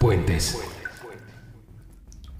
Puentes.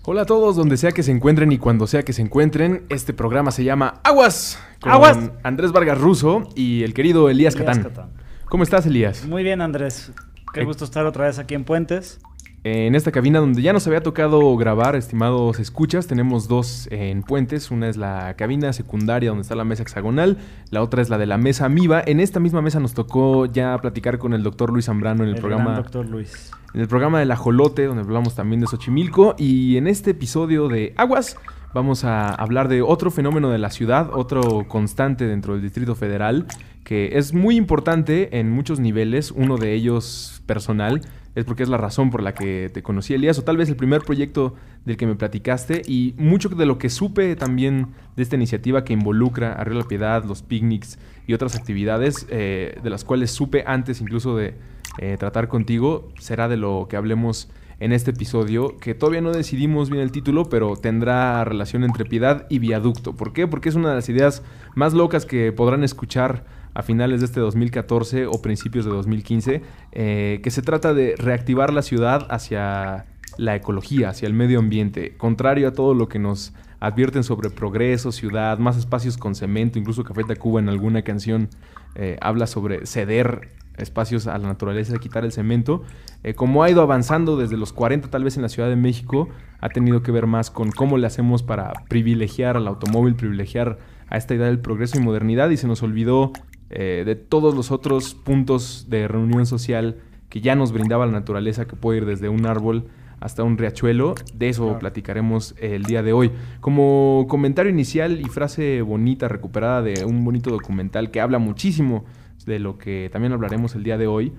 Hola a todos, donde sea que se encuentren y cuando sea que se encuentren. Este programa se llama Aguas. Con Aguas. Andrés Vargas Russo y el querido Elías, Elías Catán. Catán. ¿Cómo estás, Elías? Muy bien, Andrés. Qué Eh. gusto estar otra vez aquí en Puentes. En esta cabina donde ya nos había tocado grabar, estimados escuchas, tenemos dos en Puentes. Una es la cabina secundaria donde está la mesa hexagonal, la otra es la de la mesa amiba. En esta misma mesa nos tocó ya platicar con el doctor Luis Zambrano en el, el programa gran doctor Luis. En el programa del Ajolote, donde hablamos también de Xochimilco. Y en este episodio de Aguas vamos a hablar de otro fenómeno de la ciudad, otro constante dentro del Distrito Federal, que es muy importante en muchos niveles. Uno de ellos personal, es porque es la razón por la que te conocí, Elías, o tal vez el primer proyecto del que me platicaste. Y mucho de lo que supe también de esta iniciativa que involucra a La Piedad, los picnics y otras actividades, eh, de las cuales supe antes incluso de eh, tratar contigo, será de lo que hablemos en este episodio, que todavía no decidimos bien el título, pero tendrá relación entre piedad y viaducto. ¿Por qué? Porque es una de las ideas más locas que podrán escuchar a finales de este 2014 o principios de 2015, eh, que se trata de reactivar la ciudad hacia la ecología, hacia el medio ambiente, contrario a todo lo que nos advierten sobre progreso, ciudad, más espacios con cemento, incluso Café Tacuba en alguna canción eh, habla sobre ceder espacios a la naturaleza, quitar el cemento. Eh, como ha ido avanzando desde los 40 tal vez en la Ciudad de México, ha tenido que ver más con cómo le hacemos para privilegiar al automóvil, privilegiar a esta idea del progreso y modernidad y se nos olvidó eh, de todos los otros puntos de reunión social que ya nos brindaba la naturaleza, que puede ir desde un árbol hasta un riachuelo. De eso Claro. platicaremos el día de hoy. Como comentario inicial y frase bonita recuperada de un bonito documental que habla muchísimo de lo que también hablaremos el día de hoy,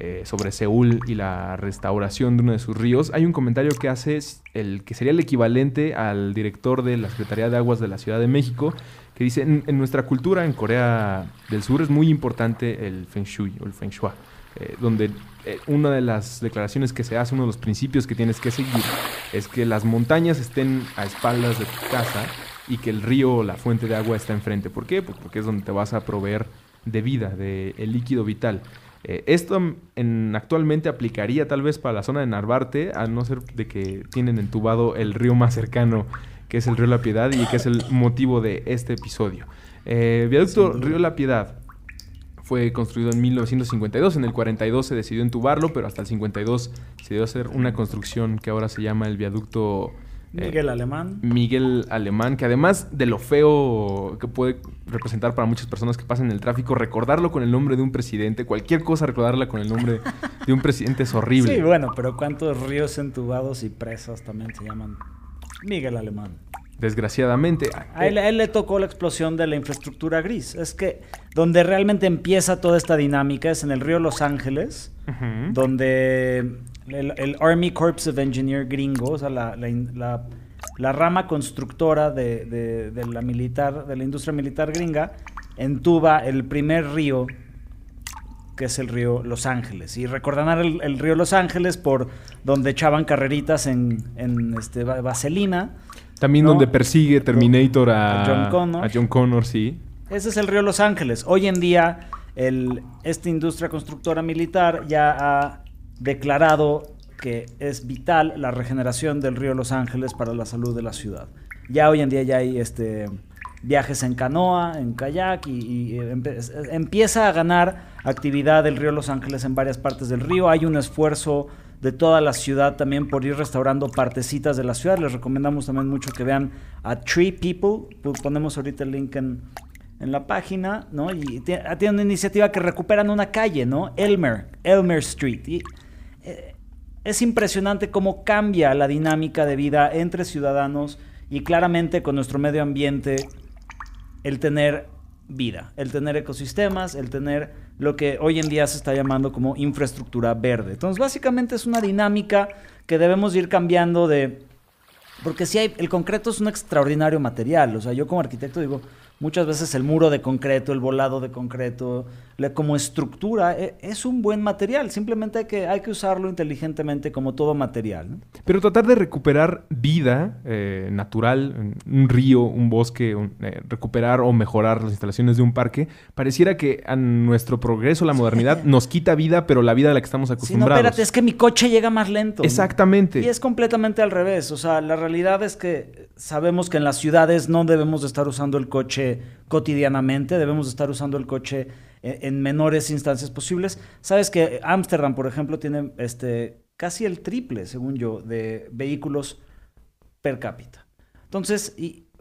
eh, sobre Seúl y la restauración de uno de sus ríos, hay un comentario que hace el que sería el equivalente al director de la Secretaría de Aguas de la Ciudad de México, que dice, en, nuestra cultura en Corea del Sur es muy importante el Feng Shui o el Feng Shui, eh, donde eh, una de las declaraciones que se hace, uno de los principios que tienes que seguir, es que las montañas estén a espaldas de tu casa y que el río o la fuente de agua está enfrente. ¿Por qué? Pues porque es donde te vas a proveer de vida, de el líquido vital. Eh, esto mm, en- actualmente aplicaría tal vez para la zona de Narvarte, a no ser de que tienen entubado el río más cercano, que es el río La Piedad, y que es el motivo de este episodio. Eh, viaducto. Río La Piedad fue construido en 1952, en el 42 se decidió entubarlo, pero hasta el 52 se dio a hacer una construcción que ahora se llama el viaducto eh, Miguel Alemán. Miguel Alemán, que además de lo feo que puede representar para muchas personas que pasan en el tráfico, recordarlo con el nombre de un presidente, cualquier cosa recordarla con el nombre de un presidente es horrible. Sí, bueno, pero ¿cuántos ríos entubados y presas también se llaman Miguel Alemán? Desgraciadamente. A él, a él le tocó la explosión de la infraestructura gris. Es que donde realmente empieza toda esta dinámica es en el río Los Ángeles, donde el, el Army Corps of Engineer gringo, o sea, la, la in- la- la rama constructora de, de- de la militar, de la industria militar gringa, entuba el primer río que es el río Los Ángeles. Y recordarán el, el río Los Ángeles por donde echaban carreritas en, en, este, va- vaselina. También ¿no? donde persigue Terminator a, A John Connor. a John Connor, sí. Ese es el río Los Ángeles. Hoy en día, el- esta industria constructora militar ya ha declarado que es vital la regeneración del río Los Ángeles para la salud de la ciudad. Ya hoy en día ya hay este, viajes en canoa, en kayak y, y, eh, empieza a ganar actividad el río Los Ángeles en varias partes del río. Hay un esfuerzo de toda la ciudad también por ir restaurando partecitas de la ciudad. Les recomendamos también mucho que vean a Tree People. Ponemos ahorita el link en, en la página, ¿no? Y tie- tiene una iniciativa que recuperan una calle, ¿no? Elmer, Elmer Street. Y, eh, es impresionante cómo cambia la dinámica de vida entre ciudadanos y claramente con nuestro medio ambiente el tener vida, el tener ecosistemas, el tener lo que hoy en día se está llamando como infraestructura verde. Entonces, básicamente es una dinámica que debemos ir cambiando de... Porque si hay, el concreto es un extraordinario material, o sea, yo como arquitecto digo, Muchas veces el muro de concreto, el volado de concreto, como estructura, e, es un buen material. Simplemente hay que, hay que usarlo inteligentemente como todo material. Pero tratar de recuperar vida eh, natural, un río, un bosque, eh, recuperar o mejorar las instalaciones de un parque, pareciera que a nuestro progreso, la modernidad, nos quita vida, pero la vida a la que estamos acostumbrados. Sí, no, espérate, es que mi coche llega más lento. Exactamente. Y es completamente al revés. O sea, la realidad es que sabemos que en las ciudades no debemos de estar usando el coche cotidianamente, debemos estar usando el coche en, menores instancias posibles. Sabes que Ámsterdam, por ejemplo, tiene este, casi el triple, según yo, de vehículos per cápita. Entonces,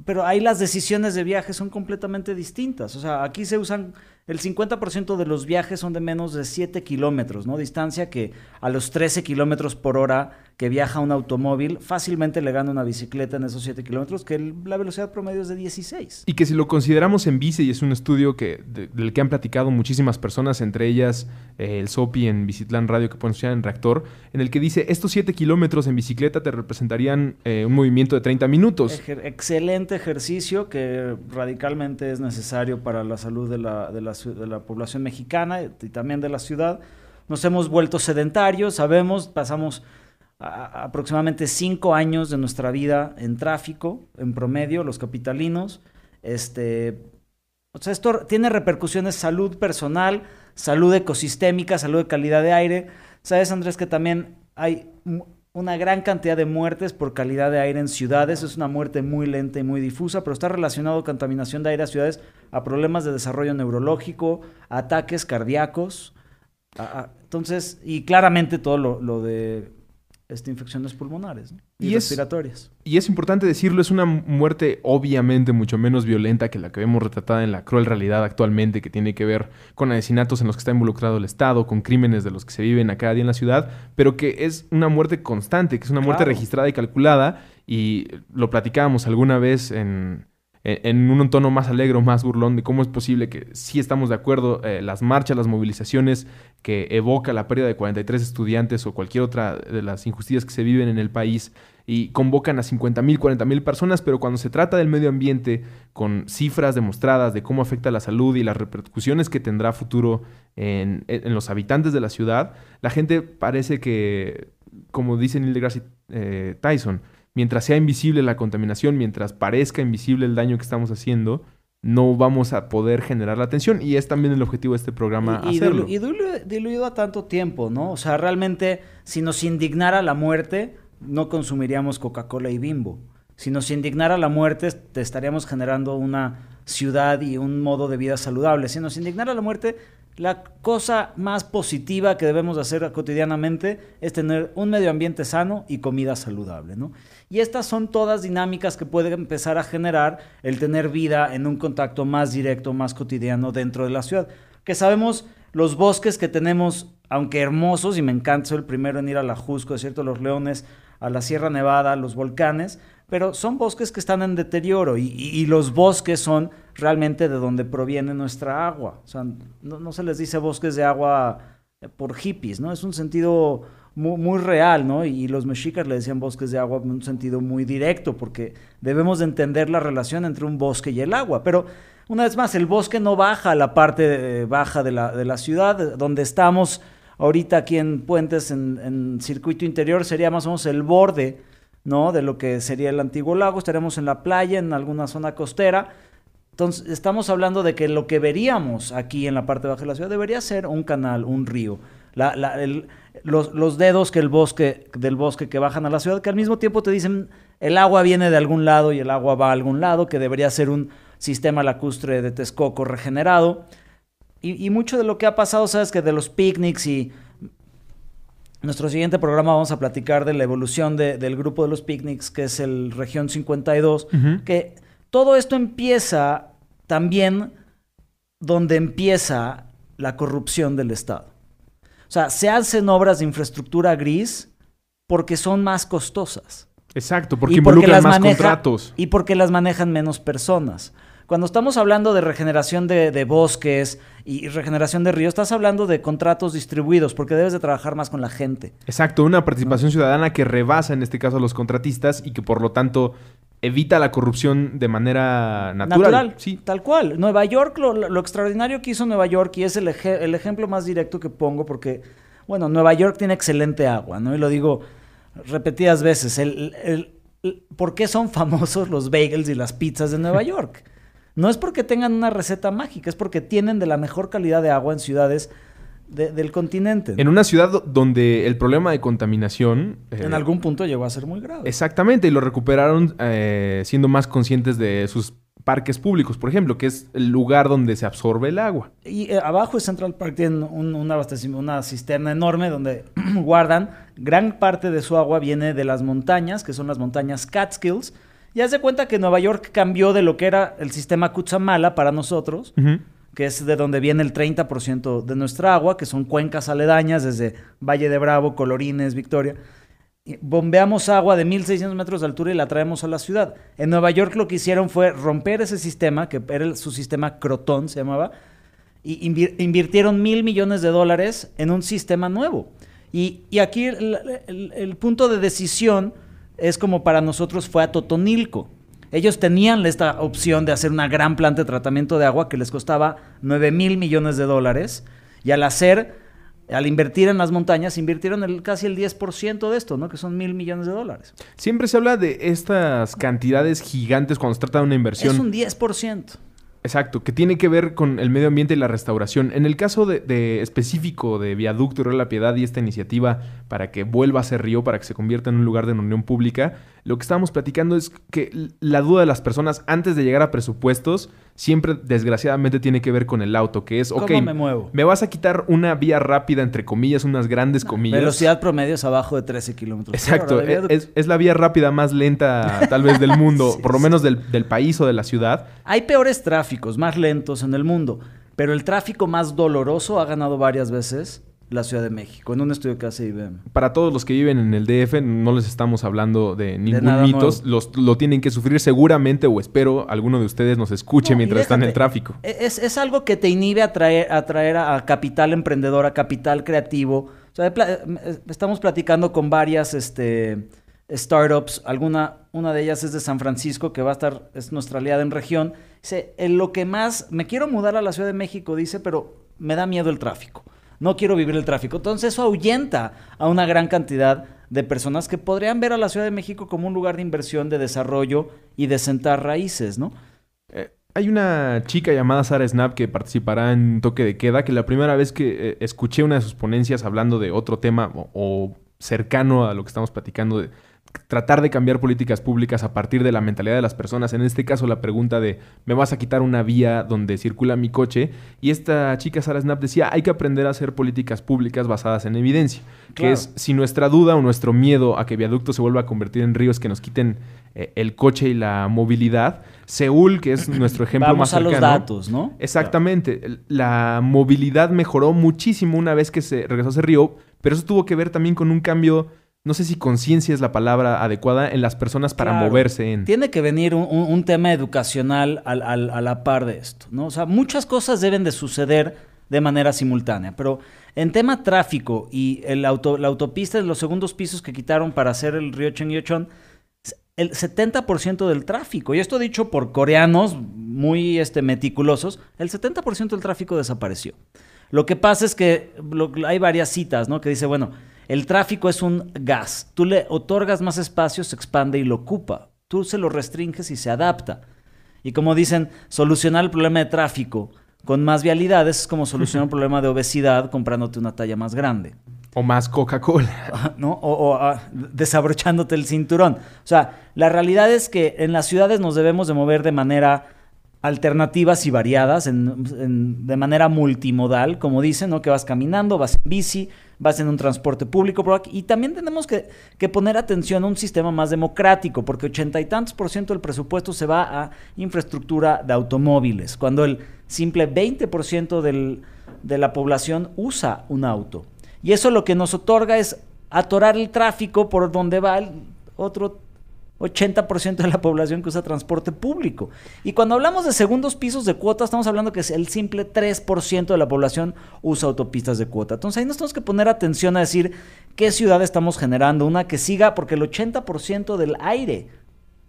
pero ahí las decisiones de viaje son completamente distintas. O sea, aquí se usan el 50% de los viajes son de menos de 7 kilómetros, ¿no? Distancia que a los 13 kilómetros por hora que viaja un automóvil, fácilmente le gana una bicicleta en esos 7 kilómetros, que la velocidad promedio es de 16. Y que si lo consideramos en bici, y es un estudio que, del que han platicado muchísimas personas, entre ellas eh, el SOPI en Bicitlán Radio, que pueden escuchar en Reactor, en el que dice, estos 7 kilómetros en bicicleta te representarían eh, un movimiento de 30 minutos. excelente ejercicio que radicalmente es necesario para la salud de la, de la de la población mexicana y también de la ciudad. Nos hemos vuelto sedentarios, sabemos, pasamos aproximadamente cinco años de nuestra vida en tráfico, en promedio, los capitalinos. Este, o sea, esto tiene repercusiones salud personal, salud ecosistémica, salud de calidad de aire. Sabes, Andrés, que también hay una gran cantidad de muertes por calidad de aire en ciudades. Es una muerte muy lenta y muy difusa, pero está relacionado contaminación de aire a ciudades a problemas de desarrollo neurológico, ataques cardíacos. entonces, y claramente todo lo de este, infecciones pulmonares y, respiratorias. y es importante decirlo, es una muerte obviamente mucho menos violenta que la que vemos retratada en la cruel realidad actualmente, que tiene que ver con asesinatos en los que está involucrado el Estado, con crímenes de los que se viven a cada día en la ciudad, pero que es una muerte constante, que es una muerte registrada y calculada, y lo platicábamos alguna vez en en un tono más alegre, más burlón, de cómo es posible que sí estamos de acuerdo, eh, las marchas, las movilizaciones que evoca la pérdida de 43 estudiantes o cualquier otra de las injusticias que se viven en el país y convocan a 50 mil, 40 mil personas, pero cuando se trata del medio ambiente, con cifras demostradas de cómo afecta la salud y las repercusiones que tendrá futuro en, los habitantes de la ciudad, la gente parece que, como dice Neil deGrasse eh, Tyson, mientras sea invisible la contaminación, mientras parezca invisible el daño que estamos haciendo, no vamos a poder generar la atención y es también el objetivo de este programa y, hacerlo. Y diluido a tanto tiempo, ¿no? O sea, realmente si nos indignara la muerte, no consumiríamos Coca-Cola y Bimbo. Si nos indignara la muerte, te estaríamos generando una ciudad y un modo de vida saludable. Si nos indignara la muerte, la cosa más positiva que debemos hacer cotidianamente es tener un medio ambiente sano y comida saludable, ¿no? Y estas son todas dinámicas que pueden empezar a generar el tener vida en un contacto más directo, más cotidiano dentro de la ciudad. Que sabemos los bosques que tenemos, aunque hermosos, y me encanta, soy el primero en ir a la Jusco, cierto, los Leones, a la Sierra Nevada, a los volcanes, pero son bosques que están en deterioro y, los bosques son realmente de donde proviene nuestra agua. O sea, no, se les dice bosques de agua eh, por hippies, ¿no? Es un sentido muy, real, ¿no? Y, los mexicas le decían bosques de agua en un sentido muy directo, porque debemos de entender la relación entre un bosque y el agua. Pero, una vez más, el bosque no baja a la parte eh, baja de la, ciudad, donde estamos ahorita aquí en Puentes, en, en circuito interior, sería más o menos el borde ¿no? De lo que sería el antiguo lago, estaremos en la playa, en alguna zona costera. Entonces, estamos hablando de que lo que veríamos aquí en la parte baja de la ciudad debería ser un canal, un río. los, dedos que el bosque, del bosque que bajan a la ciudad, que al mismo tiempo te dicen el agua viene de algún lado y el agua va a algún lado, que debería ser un sistema lacustre de Texcoco regenerado. Y, y mucho de lo que ha pasado, sabes que de los picnics y nuestro siguiente programa vamos a platicar de la evolución del grupo de los picnics, que es el Región 52, que todo esto empieza también donde empieza la corrupción del Estado. O sea, se hacen obras de infraestructura gris porque son más costosas. Exacto, porque involucran más contratos. Y porque las manejan menos personas. Cuando estamos hablando de regeneración de, de bosques y regeneración de ríos, estás hablando de contratos distribuidos, porque debes de trabajar más con la gente. Exacto, una participación ciudadana que rebasa en este caso a los contratistas y que por lo tanto evita la corrupción de manera natural. sí. tal cual. Nueva York, lo, lo extraordinario que hizo Nueva York, y es el, eje- el ejemplo más directo que pongo, porque, bueno, Nueva York tiene excelente agua, ¿no? Y lo digo repetidas veces. El, el- el- ¿Por qué son famosos los bagels y las pizzas de Nueva York? No es porque tengan una receta mágica, es porque tienen de la mejor calidad de agua en ciudades de- del continente. ¿no? En una ciudad do- donde el problema de contaminación... eh, En algún punto llegó a ser muy grave. Exactamente, y lo recuperaron eh, siendo más conscientes de sus parques públicos, por ejemplo, que es el lugar donde se absorbe el agua. Y eh, abajo de Central Park tienen un, un abastecimiento- una cisterna enorme donde guardan gran parte de su agua viene de las montañas, que son las montañas Catskills. Y haz de cuenta que Nueva York cambió de lo que era el sistema Cutzamala para nosotros, que es de donde viene el 30% de nuestra agua, que son cuencas aledañas desde Valle de Bravo, Colorines, Victoria. Y Bombeamos agua de 1600 metros de altura y la traemos a la ciudad. En Nueva York lo que hicieron fue romper ese sistema, que era su sistema Crotón, se llamaba, y invir- invirtieron mil millones de dólares en un sistema nuevo. Y, y aquí el, el- el punto de decisión es como para nosotros fue a Totonilco. Ellos tenían esta opción de hacer una gran planta de tratamiento de agua que les costaba 9 mil millones de dólares. Y al hacer, al invertir en las montañas, invirtieron el, casi el 10% de esto, ¿no? Que son mil millones de dólares. Siempre se habla de estas cantidades gigantes cuando se trata de una inversión. Es un 10%. Exacto, que tiene que ver con el medio ambiente y la restauración. En el caso de, de específico de Viaducto de la Piedad y esta iniciativa para que vuelva a ser río, para que se convierta en un lugar de reunión pública, lo que estábamos platicando es que la duda de las personas antes de llegar a presupuestos siempre desgraciadamente tiene que ver con el auto, que es, ¿Cómo ok, me muevo? me vas a quitar una vía rápida, entre comillas, unas grandes comillas. Velocidad promedio es abajo de 13 kilómetros. Exacto, de es, es- es la vía rápida más lenta tal vez del mundo, Sí, por lo menos del, del país o de la ciudad. Hay peores tráficos, más lentos en el mundo, pero el tráfico más doloroso ha ganado varias veces la Ciudad de México, en un estudio que hace IBM. Para todos los que viven en el DF, no les estamos hablando de ningún mitos. Los, lo tienen que sufrir seguramente, o espero alguno de ustedes nos escuche No, mientras está en tráfico. e- Es, es algo que te inhibe a traer, a traer a capital emprendedor, a capital creativo. O sea, pla- eh, estamos platicando con varias este, startups. Alguna, una de ellas es de San Francisco, que va a estar, es nuestra aliada en región. Dice, en lo que más, me quiero mudar a la Ciudad de México, dice, pero me da miedo el tráfico. No quiero vivir el tráfico. Entonces eso ahuyenta a una gran cantidad de personas que podrían ver a la Ciudad de México como un lugar de inversión, de desarrollo y de sentar raíces, ¿no? Eh, hay una chica llamada Sara Snap que participará en Toque de Queda, que la primera vez que eh, escuché una de sus ponencias hablando de otro tema o, cercano a lo que estamos platicando, tratar de cambiar políticas públicas a partir de la mentalidad de las personas. En este caso, la pregunta de, ¿me vas a quitar una vía donde circula mi coche? Y esta chica Sara Snap decía, hay que aprender a hacer políticas públicas basadas en evidencia. Que es, si nuestra duda o nuestro miedo a que viaducto se vuelva a convertir en ríos que nos quiten eh, el coche y la movilidad, Seúl, que es nuestro ejemplo Vamos más a los cercano, datos, ¿no? Exactamente. La movilidad mejoró muchísimo una vez que se regresó a ese río, pero eso tuvo que ver también con un cambio, no sé si conciencia es la palabra adecuada, en las personas para Claro. moverse en... Tiene que venir un, un- un tema educacional al- al- a la par de esto, ¿no? O sea, muchas cosas deben de suceder de manera simultánea, pero en tema tráfico y el auto- la autopista de los segundos pisos que quitaron para hacer el río Chengyochon, el 70% del tráfico, y esto dicho por coreanos muy este, meticulosos, el 70% del tráfico desapareció. Lo que pasa es que lo- hay varias citas, ¿no? Que dice, bueno, el tráfico es un gas. Tú le otorgas más espacio, se expande y lo ocupa. Tú se lo restringes y se adapta. Y como dicen, solucionar el problema de tráfico con más vialidades es como solucionar un problema de obesidad comprándote una talla más grande. O más Coca-Cola. ¿no? O, o, ah, desabrochándote el cinturón. O sea, la realidad es que en las ciudades nos debemos de mover de manera alternativas y variadas, de manera multimodal, como dicen, ¿no? Que vas caminando, vas en bici, vas en un transporte público, y también tenemos que, poner atención a un sistema más democrático, porque ochenta y tantos por ciento del presupuesto se va a infraestructura de automóviles, cuando el simple 20% del, de la población usa un auto. Y eso lo que nos otorga es atorar el tráfico por donde va el otro 80% de la población que usa transporte público. Y cuando hablamos de segundos pisos de cuota, estamos hablando que es el simple 3% de la población usa autopistas de cuota. Entonces ahí nos tenemos que poner atención a decir qué ciudad estamos generando, una que siga, porque el 80% del aire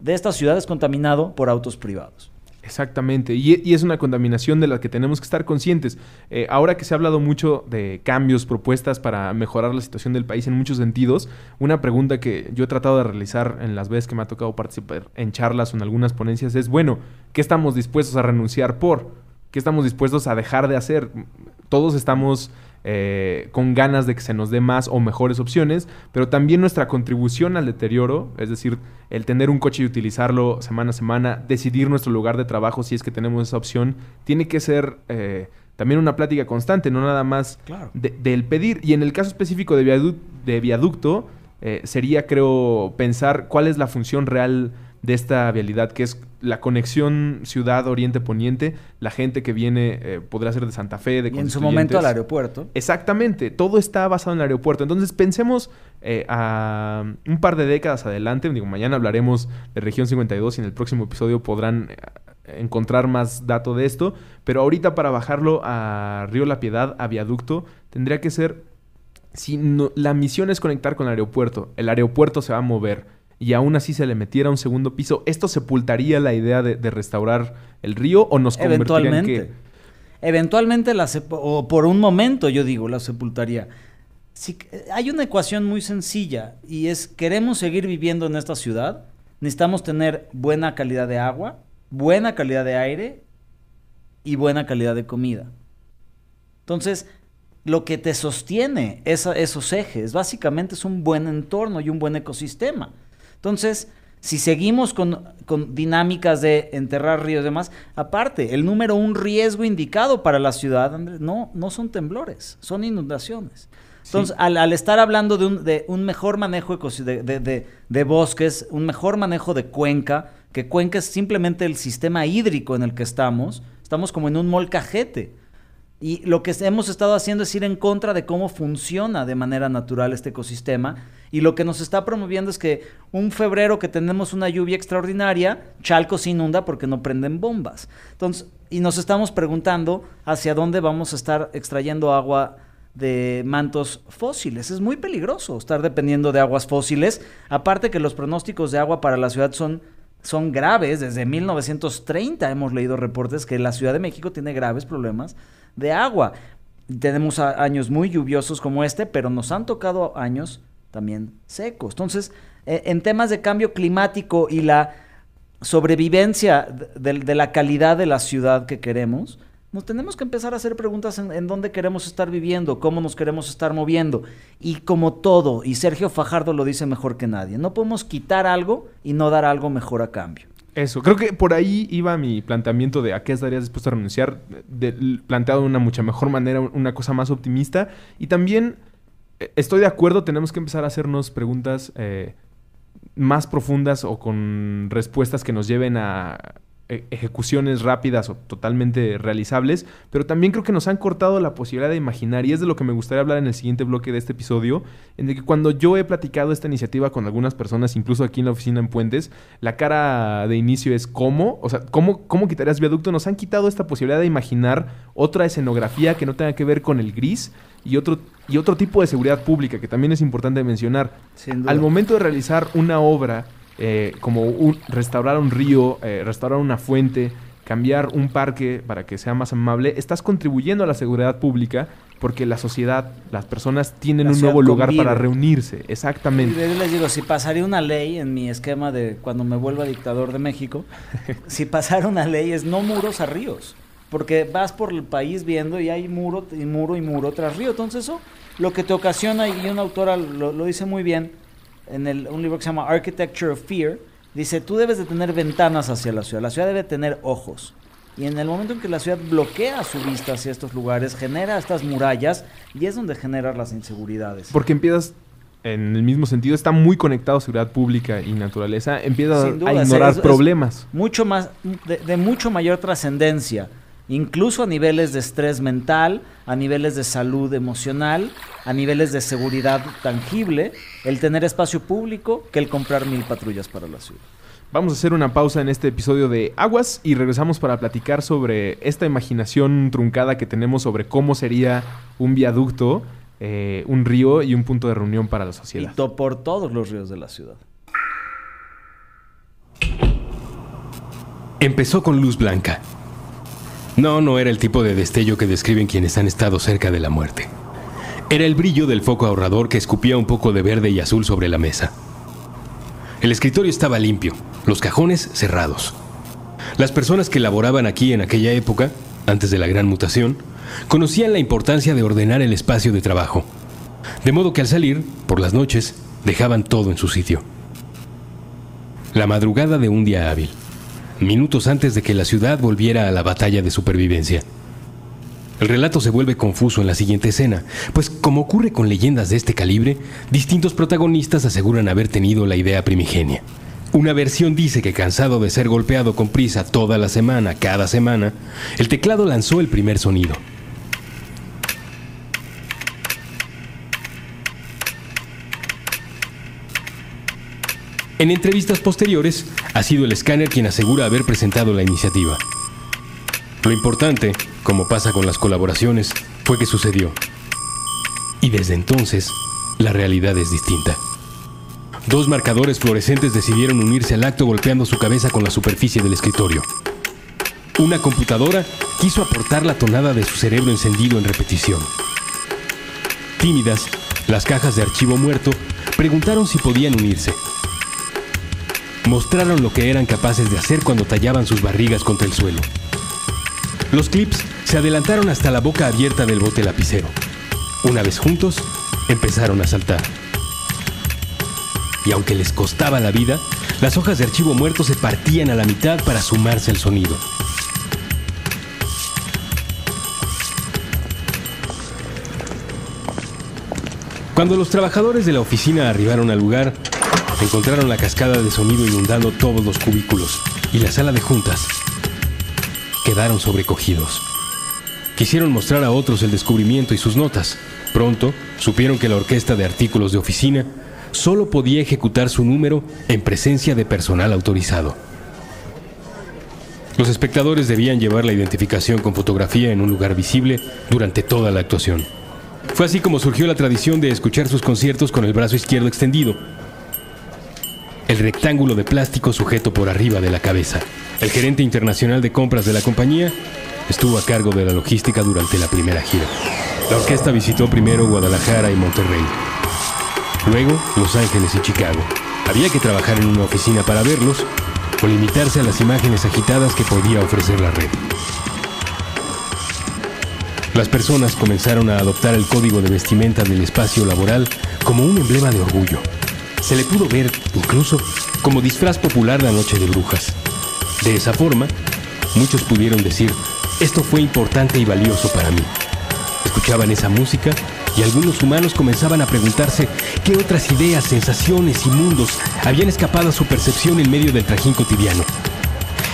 de esta ciudad es contaminado por autos privados. Exactamente, y, es una contaminación de la que tenemos que estar conscientes. Eh, ahora que se ha hablado mucho de cambios, propuestas para mejorar la situación del país en muchos sentidos, una pregunta que yo he tratado de realizar en las veces que me ha tocado participar en charlas o en algunas ponencias es, bueno, ¿qué estamos dispuestos a renunciar por? ¿Qué estamos dispuestos a dejar de hacer? Todos estamos eh, con ganas de que se nos dé más o mejores opciones, pero también nuestra contribución al deterioro, es decir, el tener un coche y utilizarlo semana a semana, decidir nuestro lugar de trabajo si es que tenemos esa opción, tiene que ser eh, también una plática constante, no nada más del pedir. Y en el caso específico de, de viaducto, eh, sería, creo, pensar cuál es la función real de esta vialidad, que es la conexión ciudad oriente-poniente, la gente que viene eh, podrá ser de Santa Fe, de Y en su momento al aeropuerto. Exactamente, todo está basado en el aeropuerto. Entonces pensemos eh, a un par de décadas adelante, digo, mañana hablaremos de Región 52 y en el próximo episodio podrán eh, encontrar más dato de esto, pero ahorita para bajarlo a Río La Piedad, a Viaducto, tendría que ser, si la misión es conectar con el aeropuerto, el aeropuerto se va a mover y aún así se le metiera un segundo piso, ¿esto sepultaría la idea de, restaurar el río o nos convertiría en qué? Eventualmente, la o por un momento, yo digo, la sepultaría. Si, hay una ecuación muy sencilla y es, queremos seguir viviendo en esta ciudad, necesitamos tener buena calidad de agua, buena calidad de aire y buena calidad de comida. Entonces, lo que te sostiene esos ejes básicamente es un buen entorno y un buen ecosistema. Entonces, si seguimos con, dinámicas de enterrar ríos y demás, aparte, el número un riesgo indicado para la ciudad, Andrés, no, no son temblores, son inundaciones. Entonces, al, estar hablando de un, de un mejor manejo de, de, de, bosques, un mejor manejo de cuenca, que cuenca es simplemente el sistema hídrico en el que estamos, estamos como en un molcajete. Y lo que hemos estado haciendo es ir en contra de cómo funciona de manera natural este ecosistema. Y lo que nos está promoviendo es que un febrero que tenemos una lluvia extraordinaria, Chalco se inunda porque no prenden bombas. Entonces, y nos estamos preguntando hacia dónde vamos a estar extrayendo agua de mantos fósiles. Es muy peligroso estar dependiendo de aguas fósiles. Aparte que los pronósticos de agua para la ciudad son son graves. Desde 1930 hemos leído reportes que la Ciudad de México tiene graves problemas de agua. Tenemos años muy lluviosos como este, pero nos han tocado años también secos. Entonces, e, en temas de cambio climático y la sobrevivencia de, la calidad de la ciudad que queremos, nos tenemos que empezar a hacer preguntas en, en, dónde queremos estar viviendo, cómo nos queremos estar moviendo. Y como todo, y Sergio Fajardo lo dice mejor que nadie, no podemos quitar algo y no dar algo mejor a cambio. Eso, creo que por ahí iba mi planteamiento de a qué estarías dispuesto a renunciar, planteado de una mucha mejor manera, una cosa más optimista. Y también eh, estoy de acuerdo, tenemos que empezar a hacernos preguntas eh, más profundas o con respuestas que nos lleven a ejecuciones rápidas o totalmente realizables, pero también creo que nos han cortado la posibilidad de imaginar, y es de lo que me gustaría hablar en el siguiente bloque de este episodio, en el que cuando yo he platicado esta iniciativa con algunas personas, incluso aquí en la oficina en Puentes, la cara de inicio es cómo, o sea, cómo, cómo quitarías viaducto, nos han quitado esta posibilidad de imaginar otra escenografía que no tenga que ver con el gris y otro, y otro tipo de seguridad pública, que también es importante mencionar. Al momento de realizar una obra, eh, como un, restaurar un río, eh, restaurar una fuente, cambiar un parque para que sea más amable, estás contribuyendo a la seguridad pública porque la sociedad, las personas tienen un nuevo lugar para reunirse. Exactamente. Yo les digo, si pasaría una ley en mi esquema de cuando me vuelva dictador de México, si pasara una ley es no muros a ríos. Porque vas por el país viendo y hay muro y muro y muro tras río. Entonces eso lo que te ocasiona, y una autora lo dice muy bien, en el, un libro que se llama Architecture of Fear, dice, tú debes de tener ventanas hacia la ciudad, la ciudad debe tener ojos. Y en el momento en que la ciudad bloquea su vista hacia estos lugares, genera estas murallas y es donde generan las inseguridades. Porque empiezas, en el mismo sentido, está muy conectado seguridad pública y naturaleza, empieza a ignorar problemas. Mucho más, de, mucho mayor trascendencia incluso a niveles de estrés mental, a niveles de salud emocional, a niveles de seguridad tangible, el tener espacio público que el comprar mil patrullas para la ciudad. Vamos a hacer una pausa en este episodio de Aguas y regresamos para platicar sobre esta imaginación truncada que tenemos sobre cómo sería un viaducto, eh, un río y un punto de reunión para la sociedad. Y por todos los ríos de la ciudad. Empezó con luz blanca. No, no era el tipo de destello que describen quienes han estado cerca de la muerte. Era el brillo del foco ahorrador que escupía un poco de verde y azul sobre la mesa. El escritorio estaba limpio, los cajones cerrados. Las personas que laboraban aquí en aquella época, antes de la gran mutación, conocían la importancia de ordenar el espacio de trabajo. De modo que al salir, por las noches, dejaban todo en su sitio. La madrugada de un día hábil, minutos antes de que la ciudad volviera a la batalla de supervivencia. El relato se vuelve confuso en la siguiente escena, pues como ocurre con leyendas de este calibre, distintos protagonistas aseguran haber tenido la idea primigenia. Una versión dice que cansado de ser golpeado con prisa toda la semana, cada semana, el teclado lanzó el primer sonido. En entrevistas posteriores, ha sido el escáner quien asegura haber presentado la iniciativa. Lo importante, como pasa con las colaboraciones, fue que sucedió. Y desde entonces, la realidad es distinta. Dos marcadores fluorescentes decidieron unirse al acto golpeando su cabeza con la superficie del escritorio. Una computadora quiso aportar la tonada de su cerebro encendido en repetición. Tímidas, las cajas de archivo muerto preguntaron si podían unirse mostraron lo que eran capaces de hacer cuando tallaban sus barrigas contra el suelo. Los clips se adelantaron hasta la boca abierta del bote lapicero. Una vez juntos, empezaron a saltar. Y aunque les costaba la vida, las hojas de archivo muerto se partían a la mitad para sumarse al sonido. Cuando los trabajadores de la oficina arribaron al lugar, encontraron la cascada de sonido inundando todos los cubículos y la sala de juntas. Quedaron sobrecogidos. Quisieron mostrar a otros el descubrimiento y sus notas. Pronto supieron que la orquesta de artículos de oficina solo podía ejecutar su número en presencia de personal autorizado. Los espectadores debían llevar la identificación con fotografía en un lugar visible durante toda la actuación. Fue así como surgió la tradición de escuchar sus conciertos con el brazo izquierdo extendido, el rectángulo de plástico sujeto por arriba de la cabeza. El gerente internacional de compras de la compañía estuvo a cargo de la logística durante la primera gira. La orquesta visitó primero Guadalajara y Monterrey, luego Los Ángeles y Chicago. Había que trabajar en una oficina para verlos o limitarse a las imágenes agitadas que podía ofrecer la red. Las personas comenzaron a adoptar el código de vestimenta del espacio laboral como un emblema de orgullo. Se le pudo ver, incluso, como disfraz popular la noche de brujas. De esa forma, muchos pudieron decir, esto fue importante y valioso para mí. Escuchaban esa música y algunos humanos comenzaban a preguntarse qué otras ideas, sensaciones y mundos habían escapado a su percepción en medio del trajín cotidiano.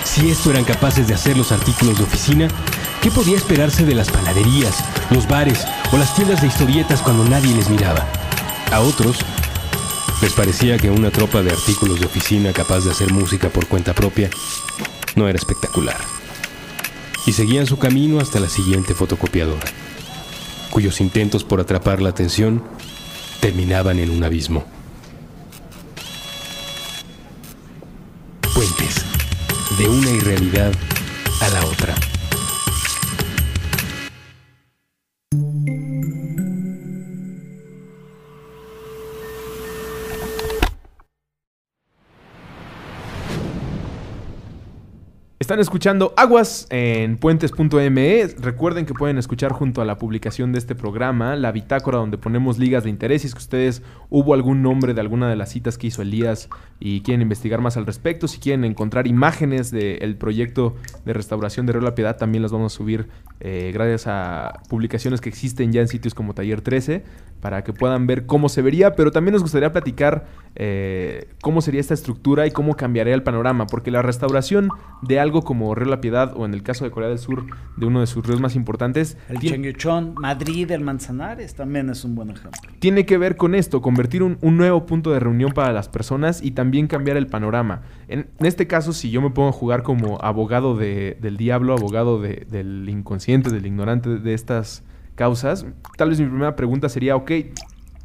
Si esto eran capaces de hacer los artículos de oficina, ¿qué podía esperarse de las panaderías, los bares o las tiendas de historietas cuando nadie les miraba? A otros les parecía que una tropa de artículos de oficina capaz de hacer música por cuenta propia no era espectacular. Y seguían su camino hasta la siguiente fotocopiadora, cuyos intentos por atrapar la atención terminaban en un abismo. Puentes, de una irrealidad Están escuchando Aguas en puentes.me. Recuerden que pueden escuchar junto a la publicación de este programa la bitácora donde ponemos ligas de interés. Si es que ustedes hubo algún nombre de alguna de las citas que hizo Elías y quieren investigar más al respecto, si quieren encontrar imágenes del proyecto de restauración de Río La Piedad, también las vamos a subir eh, gracias a publicaciones que existen ya en sitios como Taller 13 para que puedan ver cómo se vería, pero también nos gustaría platicar eh, cómo sería esta estructura y cómo cambiaría el panorama, porque la restauración de algo como Río La Piedad o en el caso de Corea del Sur, de uno de sus ríos más importantes, el Chengyuchón, Madrid, el Manzanares también es un buen ejemplo. Tiene que ver con esto, convertir un, nuevo punto de reunión para las personas y también cambiar el panorama. En, este caso, si yo me pongo a jugar como abogado del diablo, abogado del inconsciente, del ignorante de estas causas, tal vez mi primera pregunta sería, ok,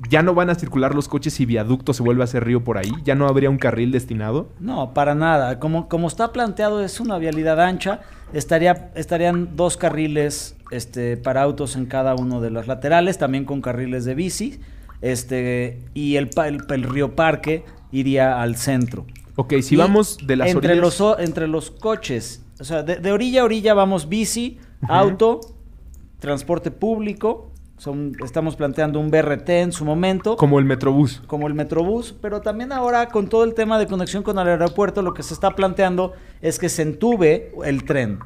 ¿ya no van a circular los coches y viaducto se vuelve a hacer río por ahí? ¿Ya no habría un carril destinado? No, para nada. Como, como está planteado, es una vialidad ancha. Estaría, estarían dos carriles este, para autos en cada uno de los laterales, también con carriles de bici. Este, y el, el, río Parque iría al centro. Ok, si vamos de las entre orillas... Los, entre los coches, o sea, de, orilla a orilla vamos bici, auto transporte público. Son, estamos planteando un BRT en su momento. Como el Metrobús. Como el Metrobús, pero también ahora con todo el tema de conexión con el aeropuerto, lo que se está planteando es que se entube el tren.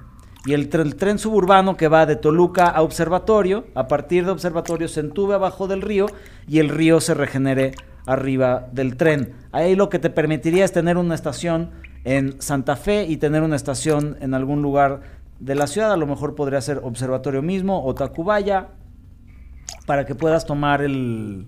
Y el, tren suburbano que va de Toluca a Observatorio, a partir de Observatorio se entube abajo del río y el río se regenere arriba del tren. Ahí lo que te permitiría es tener una estación en Santa Fe y tener una estación en algún lugar de la ciudad, a lo mejor podría ser Observatorio mismo o Tacubaya, para que puedas tomar el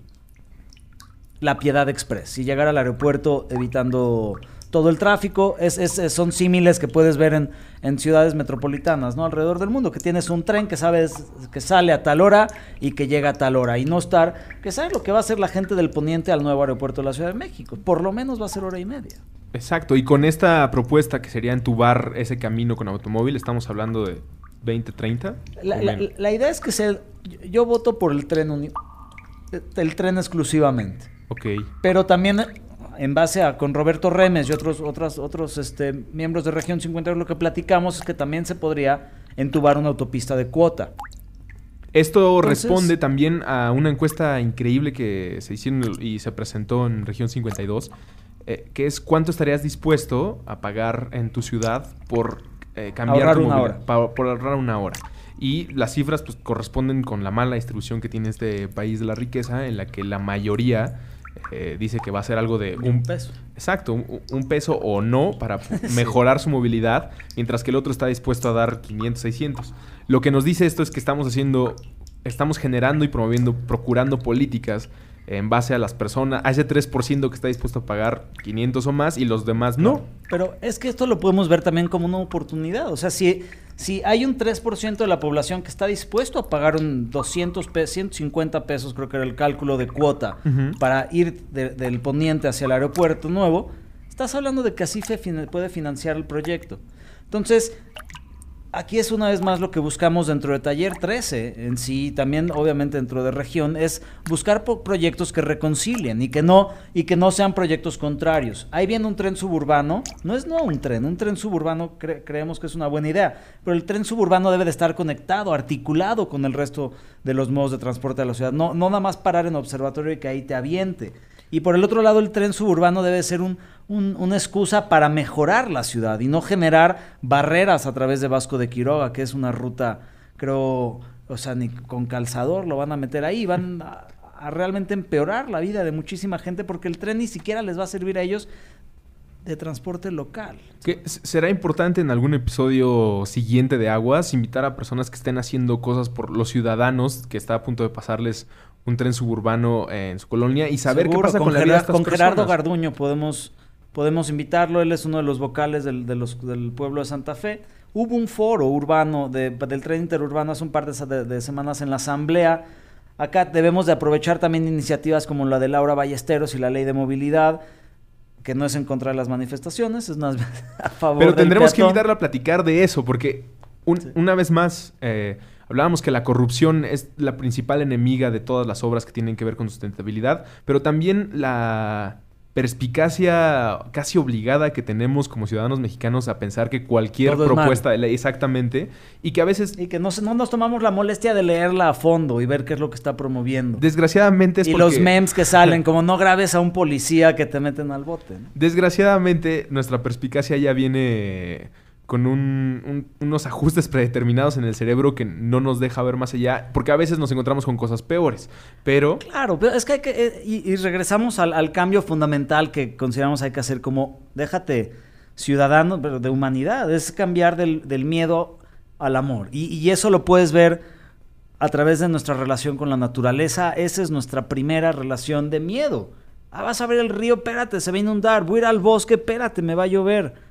la Piedad Express y llegar al aeropuerto evitando todo el tráfico. Es, son símiles que puedes ver en, en, ciudades metropolitanas, ¿no? Alrededor del mundo, que tienes un tren que sabes que sale a tal hora y que llega a tal hora. Y no estar, que sabes lo que va a hacer la gente del poniente al nuevo aeropuerto de la Ciudad de México. Por lo menos va a ser hora y media. Exacto, y con esta propuesta que sería entubar ese camino con automóvil, estamos hablando de 20, 30. La, idea es que se, yo voto por el tren el tren exclusivamente. Ok. Pero también en base a con Roberto Remes y otros otros otros este, miembros de Región 50 lo que platicamos es que también se podría entubar una autopista de cuota. Esto responde también a una encuesta increíble que se hicieron y se presentó en Región 52 eh, que es cuánto estarías dispuesto a pagar en tu ciudad por eh, cambiar ahorrar una hora. por ahorrar una hora. Y las cifras pues, corresponden con la mala distribución que tiene este país de la riqueza, en la que la mayoría eh, dice que va a ser algo de un, peso. Exacto, un, peso o no para mejorar su movilidad, mientras que el otro está dispuesto a dar 500, 600. Lo que nos dice esto es que estamos haciendo, estamos generando y promoviendo, procurando políticas en base a las personas, a ese 3% que está dispuesto a pagar 500 o más y los demás no. Pero es que esto lo podemos ver también como una oportunidad. O sea, si, si hay un 3% de la población que está dispuesto a pagar un 200 pesos, 150 pesos, creo que era el cálculo de cuota, para ir del poniente hacia el aeropuerto nuevo, estás hablando de que así puede financiar el proyecto. Entonces, aquí es una vez más lo que buscamos dentro de Taller 13 en sí, también obviamente dentro de región, es buscar proyectos que reconcilien y que no y que no sean proyectos contrarios. Ahí viene un tren suburbano, no es no un tren, un tren suburbano creemos que es una buena idea, pero el tren suburbano debe de estar conectado, articulado con el resto de los modos de transporte de la ciudad, no, no nada más parar en observatorio y que ahí te aviente. Y por el otro lado, el tren suburbano debe ser un, una excusa para mejorar la ciudad y no generar barreras a través de Vasco de Quiroga, que es una ruta, creo, o sea, ni con calzador lo van a meter ahí, van a, realmente empeorar la vida de muchísima gente porque el tren ni siquiera les va a servir a ellos de transporte local. Que será importante en algún episodio siguiente de Aguas invitar a personas que estén haciendo cosas por los ciudadanos que está a punto de pasarles un tren suburbano en su colonia y saber qué pasa con, la vida de Con Gerardo Garduño podemos, podemos invitarlo, él es uno de los vocales del, del pueblo de Santa Fe. Hubo un foro urbano del tren interurbano hace un par de, semanas en la asamblea. Acá debemos de aprovechar también iniciativas como la de Laura Ballesteros y la ley de movilidad, que no es en contra de las manifestaciones, es más a favor Pero tendremos que invitarla a platicar de eso, porque una vez más... Eh, Hablábamos que la corrupción es la principal enemiga de todas las obras que tienen que ver con sustentabilidad, pero también la perspicacia casi obligada que tenemos como ciudadanos mexicanos a pensar que cualquier propuesta exactamente, y que a veces... Y que no, no, nos tomamos la molestia de leerla a fondo y ver qué es lo que está promoviendo. Desgraciadamente es Y los memes que salen, como no grabes a un policía que te meten al bote. Desgraciadamente nuestra perspicacia ya viene con unos ajustes predeterminados en el cerebro que no nos deja ver más allá, porque a veces nos encontramos con cosas peores, pero... Claro, pero es que hay que... Eh, y, regresamos al, cambio fundamental que consideramos hay que hacer como, déjate, ciudadano, pero de humanidad, es cambiar del, miedo al amor. Y, y eso lo puedes ver a través de nuestra relación con la naturaleza, esa es nuestra primera relación de miedo. Ah, vas a ver el río, espérate, se va a inundar, voy a ir al bosque, espérate, me va a llover.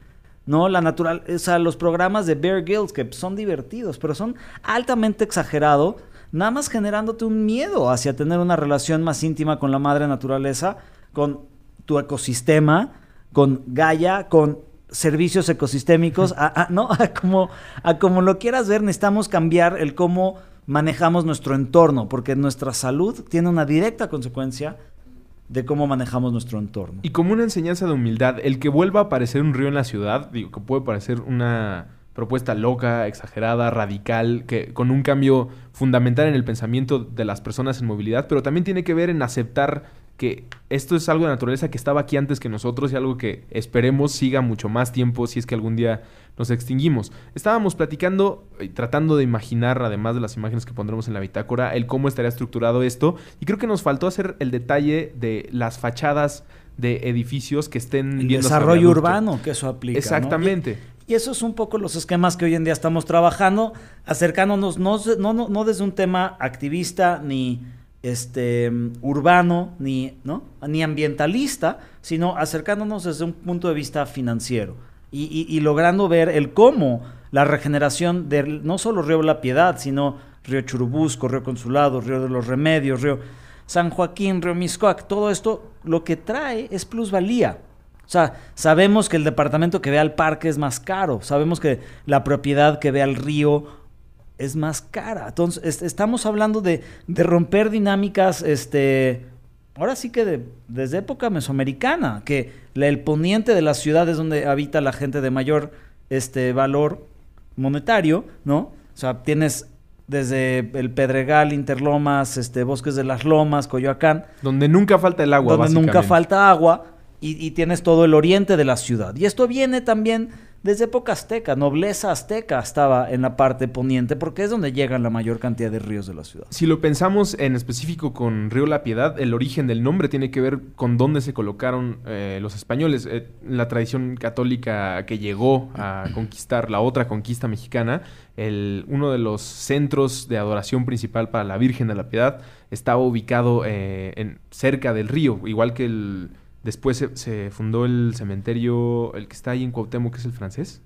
¿No? La natural, o sea, los programas de Bear Grylls que son divertidos, pero son altamente exagerados, nada más generándote un miedo hacia tener una relación más íntima con la madre naturaleza, con tu ecosistema, con Gaia, con servicios ecosistémicos, a, ¿no? A como, a como lo quieras ver, necesitamos cambiar el cómo manejamos nuestro entorno, porque nuestra salud tiene una directa consecuencia de cómo manejamos nuestro entorno. Y como una enseñanza de humildad, el que vuelva a aparecer un río en la ciudad, digo, que puede parecer una propuesta loca, exagerada, radical, que con un cambio fundamental en el pensamiento de las personas en movilidad, pero también tiene que ver en aceptar que esto es algo de naturaleza que estaba aquí antes que nosotros y algo que esperemos siga mucho más tiempo si es que algún día nos extinguimos. Estábamos platicando y tratando de imaginar, además de las imágenes que pondremos en la bitácora, el cómo estaría estructurado esto. Y creo que nos faltó hacer el detalle de las fachadas de edificios que estén el desarrollo urbano que eso aplica exactamente. Y, eso es un poco los esquemas que hoy en día estamos trabajando acercándonos no, no, no desde un tema activista ni este, urbano ni, ¿no? ni ambientalista, sino acercándonos desde un punto de vista financiero y, logrando ver el cómo la regeneración de no solo Río La Piedad, sino Río Churubusco, Río Consulado, Río de los Remedios, Río San Joaquín, Río Miscoac, todo esto lo que trae es plusvalía. O sea, sabemos que el departamento que ve al parque es más caro, sabemos que la propiedad que ve al río es más cara. Entonces, estamos hablando de, romper dinámicas, este, ahora sí que desde época mesoamericana, que el poniente de las ciudades donde habita la gente de mayor este, valor monetario, ¿no? O sea, tienes desde el Pedregal, Interlomas, este, Bosques de las Lomas, Coyoacán. Donde nunca falta el agua. Donde nunca falta agua y, y, tienes todo el oriente de la ciudad. Y esto viene también desde época azteca, nobleza azteca estaba en la parte poniente porque es donde llegan la mayor cantidad de ríos de la ciudad. Si lo pensamos en específico con Río La Piedad, el origen del nombre tiene que ver con dónde se colocaron eh, los españoles. Eh, la tradición católica que llegó a conquistar la otra conquista mexicana, el, uno de los centros de adoración principal para la Virgen de la Piedad estaba ubicado eh, en, cerca del río, igual que el Después se, fundó el cementerio, el que está ahí en Cuauhtémoc, que es el francés.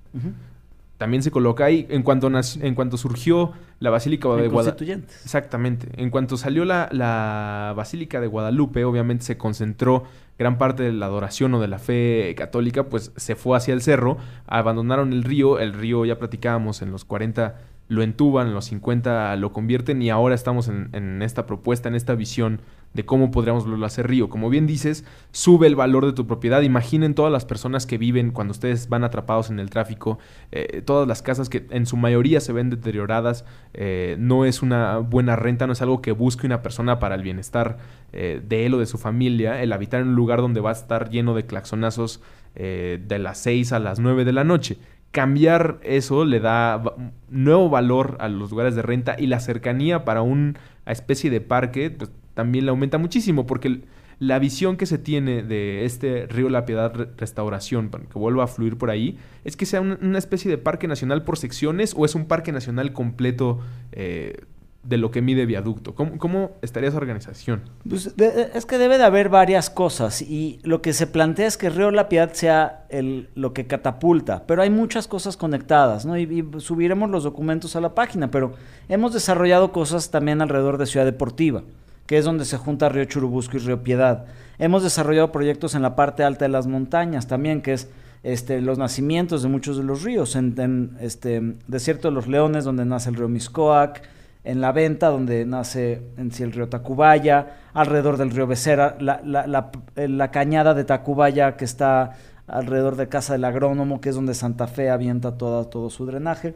También se coloca ahí. En cuanto, en cuanto surgió la Basílica de Guadalupe. Exactamente. En cuanto salió la, la Basílica de Guadalupe, obviamente se concentró gran parte de la adoración o de la fe católica, pues se fue hacia el cerro, abandonaron el río. El río, ya platicábamos, en los 40 lo entuban, en los 50 lo convierten y ahora estamos en, en esta propuesta, en esta visión de cómo podríamos hacer río. Como bien dices, sube el valor de tu propiedad. Imaginen todas las personas que viven cuando ustedes van atrapados en el tráfico, eh, todas las casas que en su mayoría se ven deterioradas, eh, no es una buena renta, no es algo que busque una persona para el bienestar eh, de él o de su familia, el habitar en un lugar donde va a estar lleno de claxonazos de las 6 a las 9 de la noche cambiar eso le da nuevo valor a los lugares de renta y la cercanía para una especie de parque pues, también le aumenta muchísimo porque la visión que se tiene de este río La Piedad Restauración, para que vuelva a fluir por ahí, es que sea una especie de parque nacional por secciones o es un parque nacional completo eh, de lo que mide viaducto. ¿Cómo, estaría esa organización? Pues es que debe de haber varias cosas y lo que se plantea es que Río La Piedad sea el, lo que catapulta, pero hay muchas cosas conectadas, ¿no? y, subiremos los documentos a la página, pero hemos desarrollado cosas también alrededor de Ciudad Deportiva que es donde se junta Río Churubusco y Río Piedad. Hemos desarrollado proyectos en la parte alta de las montañas también, que es este, los nacimientos de muchos de los ríos, en, este, Desierto de los Leones, donde nace el río Miscoac, en La Venta, donde nace el río Tacubaya, alrededor del río Becerra, la, la, cañada de Tacubaya que está alrededor de Casa del Agrónomo, que es donde Santa Fe avienta todo su drenaje.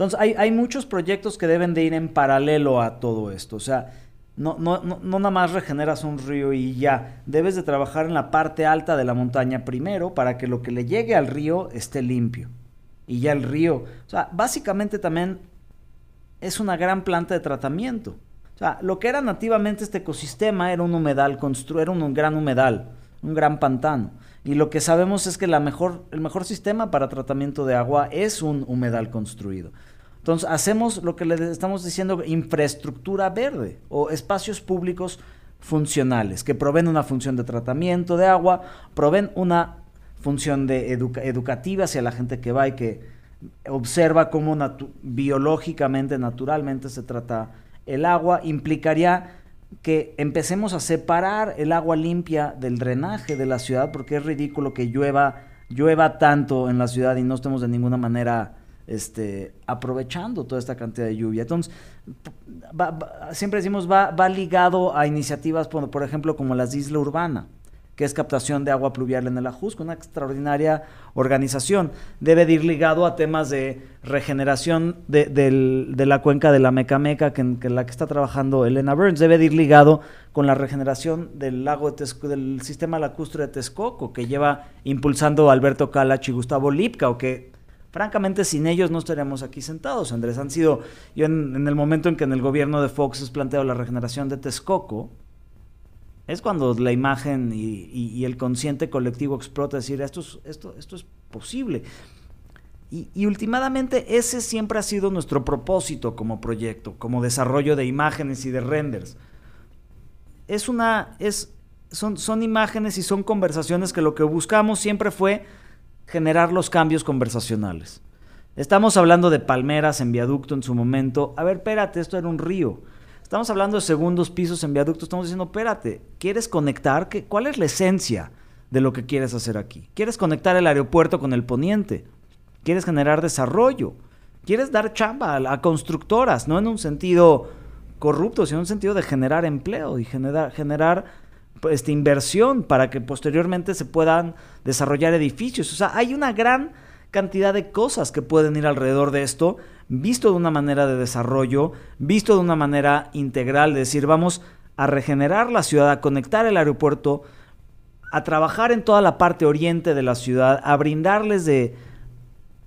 Entonces, hay, muchos proyectos que deben de ir en paralelo a todo esto. O sea, no, no, no, nada más regeneras un río y ya. Debes de trabajar en la parte alta de la montaña primero para que lo que le llegue al río esté limpio. Y ya el río. O sea, básicamente también es una gran planta de tratamiento. O sea, lo que era nativamente este ecosistema era un humedal, era un gran humedal, un gran pantano. Y lo que sabemos es que la mejor, el mejor sistema para tratamiento de agua es un humedal construido. Entonces, hacemos lo que le estamos diciendo infraestructura verde o espacios públicos funcionales, que proveen una función de tratamiento de agua, proveen una función de educativa hacia la gente que va y que observa cómo biológicamente, naturalmente se trata el agua, implicaría que empecemos a separar el agua limpia del drenaje de la ciudad, porque es ridículo que llueva, llueva tanto en la ciudad y no estemos de ninguna manera este, aprovechando toda esta cantidad de lluvia. Entonces, siempre decimos, va, va ligado a iniciativas, por, ejemplo, como las de Isla Urbana, que es captación de agua pluvial en el Ajusco, una extraordinaria organización. Debe de ir ligado a temas de regeneración de, la cuenca de la Mecameca, que, en la que está trabajando Elena Burns. Debe de ir ligado con la regeneración del lago de del sistema lacustre de Texcoco, que lleva impulsando Alberto Calach y Gustavo Lipka, o que Francamente, sin ellos no estaríamos aquí sentados, Andrés. Han sido, yo en, el momento en que en el gobierno de Fox es planteado la regeneración de Texcoco, es cuando la imagen y, el consciente colectivo explota decir, esto es, esto, esto es posible. Y, y, últimamente ese siempre ha sido nuestro propósito como proyecto, como desarrollo de imágenes y de renders. Es una, es, son, son imágenes y son conversaciones que lo que buscamos siempre fue generar los cambios conversacionales. Estamos hablando de palmeras en viaducto en su momento. A ver, espérate, esto era un río. Estamos hablando de segundos pisos en viaducto. Estamos diciendo, espérate, ¿quieres conectar? ¿Qué, ¿Cuál es la esencia de lo que quieres hacer aquí? ¿Quieres conectar el aeropuerto con el poniente? ¿Quieres generar desarrollo? ¿Quieres dar chamba a, constructoras? No en un sentido corrupto, sino en un sentido de generar empleo y generar esta inversión para que posteriormente se puedan desarrollar edificios. O sea, hay una gran cantidad de cosas que pueden ir alrededor de esto, visto de una manera de desarrollo, visto de una manera integral, de decir, vamos a regenerar la ciudad, a conectar el aeropuerto, a trabajar en toda la parte oriente de la ciudad, a brindarles de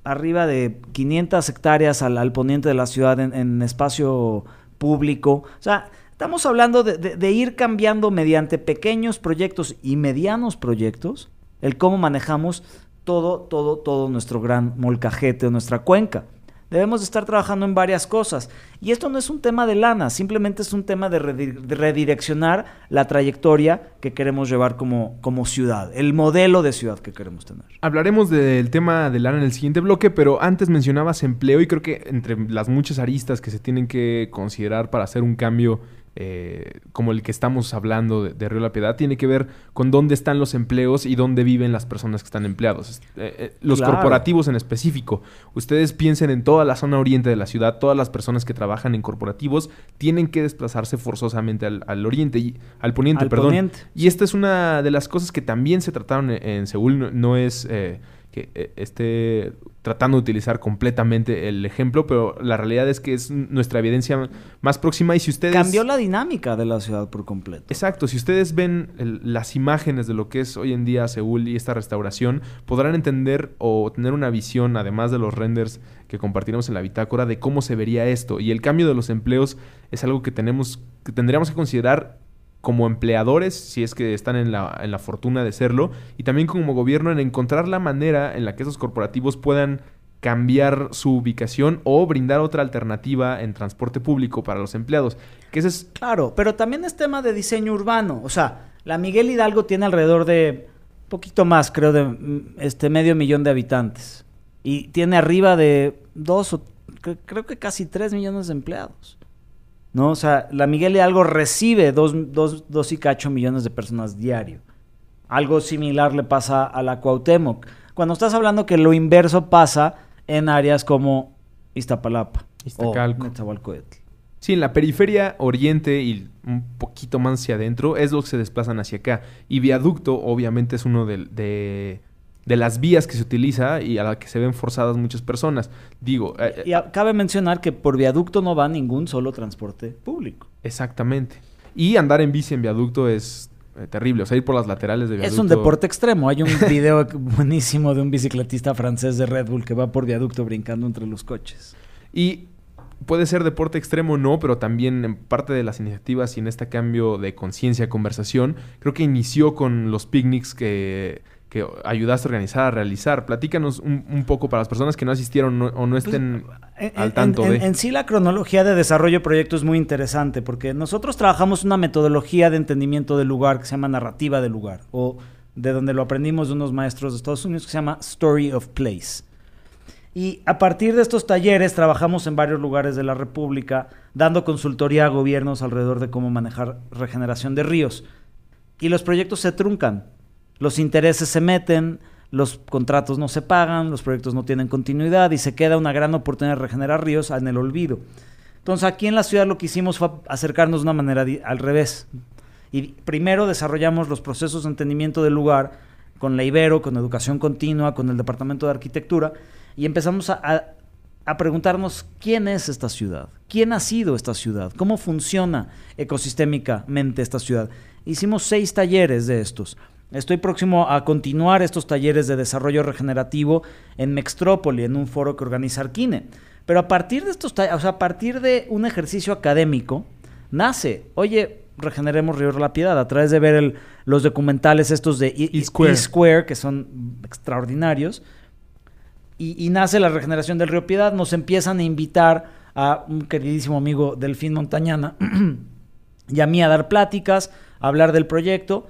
arriba de 500 hectáreas al, poniente de la ciudad en, en espacio público. O sea, Estamos hablando de, ir cambiando mediante pequeños proyectos y medianos proyectos el cómo manejamos todo, todo, todo nuestro gran molcajete o nuestra cuenca. Debemos estar trabajando en varias cosas. Y esto no es un tema de lana, simplemente es un tema de, redireccionar la trayectoria que queremos llevar como, como ciudad, el modelo de ciudad que queremos tener. Hablaremos del tema de lana en el siguiente bloque, pero antes mencionabas empleo y creo que entre las muchas aristas que se tienen que considerar para hacer un cambio eh, como el que estamos hablando de, Río La Piedad, tiene que ver con dónde están los empleos y dónde viven las personas que están empleados. Eh, eh, los corporativos en específico. Ustedes piensen en toda la zona oriente de la ciudad, todas las personas que trabajan en corporativos tienen que desplazarse forzosamente al, oriente, y, al poniente, perdón. Y esta es una de las cosas que también se trataron en, Seúl, no, es que esté tratando de utilizar completamente el ejemplo, pero la realidad es que es nuestra evidencia más próxima y si ustedes... Cambió la dinámica de la ciudad por completo. Exacto, si ustedes ven las imágenes de lo que es hoy en día Seúl y esta restauración, podrán entender o tener una visión, además de los renders que compartiremos en la bitácora, de cómo se vería esto. Y el cambio de los empleos es algo que tenemos, que tendríamos que considerar como empleadores, si es que están en la, en la fortuna de serlo, y también como gobierno en encontrar la manera en la que esos corporativos puedan cambiar su ubicación o brindar otra alternativa en transporte público para los empleados. Que ese es... Claro, pero también es tema de diseño urbano. O sea, la Miguel Hidalgo tiene alrededor de poquito más, creo, de mm, este medio millón de habitantes. Y tiene arriba de dos o creo que casi tres millones de empleados. ¿No? O sea, la Miguel Hidalgo recibe dos, dos, y cacho millones de personas diario. Algo similar le pasa a la Cuauhtémoc. Cuando estás hablando que lo inverso pasa en áreas como Iztapalapa Iztacalco. o Sí, en la periferia oriente y un poquito más hacia adentro es lo que se desplazan hacia acá. Y viaducto, obviamente, es uno de de las vías que se utiliza y a la que se ven forzadas muchas personas. Digo... Eh, y cabe mencionar que por viaducto no va ningún solo transporte público. Exactamente. Y andar en bici en viaducto es eh, terrible. O sea, ir por las laterales de viaducto. Es un deporte extremo. Hay un video buenísimo de un bicicletista francés de Red Bull que va por viaducto brincando entre los coches. Y puede ser deporte extremo no, pero también en parte de las iniciativas y en este cambio de conciencia, conversación, creo que inició con los picnics que, que ayudaste a organizar, a realizar. Platícanos un, poco para las personas que no asistieron o no pues, estén al tanto de... En, sí la cronología de desarrollo de proyecto es muy interesante porque nosotros trabajamos una metodología de entendimiento del lugar que se llama narrativa del lugar o de donde lo aprendimos de unos maestros de Estados Unidos que se llama Story of Place. Y a partir de estos talleres trabajamos en varios lugares de la República, dando consultoría a gobiernos alrededor de cómo manejar regeneración de ríos. Y los proyectos se truncan, los intereses se meten, los contratos no se pagan, los proyectos no tienen continuidad y se queda una gran oportunidad de regenerar ríos en el olvido. Entonces aquí en la ciudad lo que hicimos fue acercarnos de una manera al revés. Y primero desarrollamos los procesos de entendimiento del lugar con la Ibero, con educación continua, con el Departamento de Arquitectura y empezamos a, preguntarnos quién es esta ciudad, quién ha sido esta ciudad, cómo funciona ecosistémicamente esta ciudad. Hicimos seis talleres de estos. Estoy próximo a continuar estos talleres de desarrollo regenerativo en Mextrópoli, en un foro que organiza Arquine. Pero a partir de estos, o sea, a partir de un ejercicio académico, nace, oye, regeneremos Río de la Piedad a través de ver los documentales estos de E, Square, que son extraordinarios y, nace la regeneración del río Piedad. Nos empiezan a invitar a un queridísimo amigo Delfín Montañana y a mí a dar pláticas, a hablar del proyecto.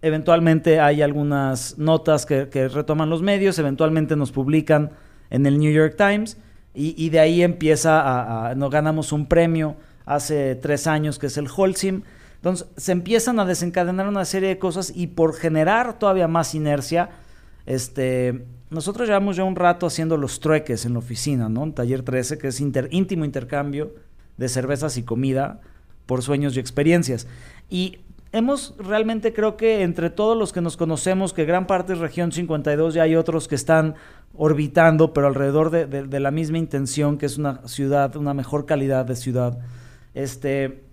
Eventualmente hay algunas notas que, retoman los medios, eventualmente nos publican en el New York Times y, de ahí empieza a, nos ganamos un premio hace tres años que es el Holcim. Entonces se empiezan a desencadenar una serie de cosas y por generar todavía más inercia, este, nosotros llevamos ya un rato haciendo los trueques en la oficina, ¿no? En Taller 13, que es íntimo intercambio de cervezas y comida por sueños y experiencias. Y hemos realmente creo que entre todos los que nos conocemos, que gran parte es región 52, ya hay otros que están orbitando, pero alrededor de, la misma intención, que es una ciudad, una mejor calidad de ciudad, este,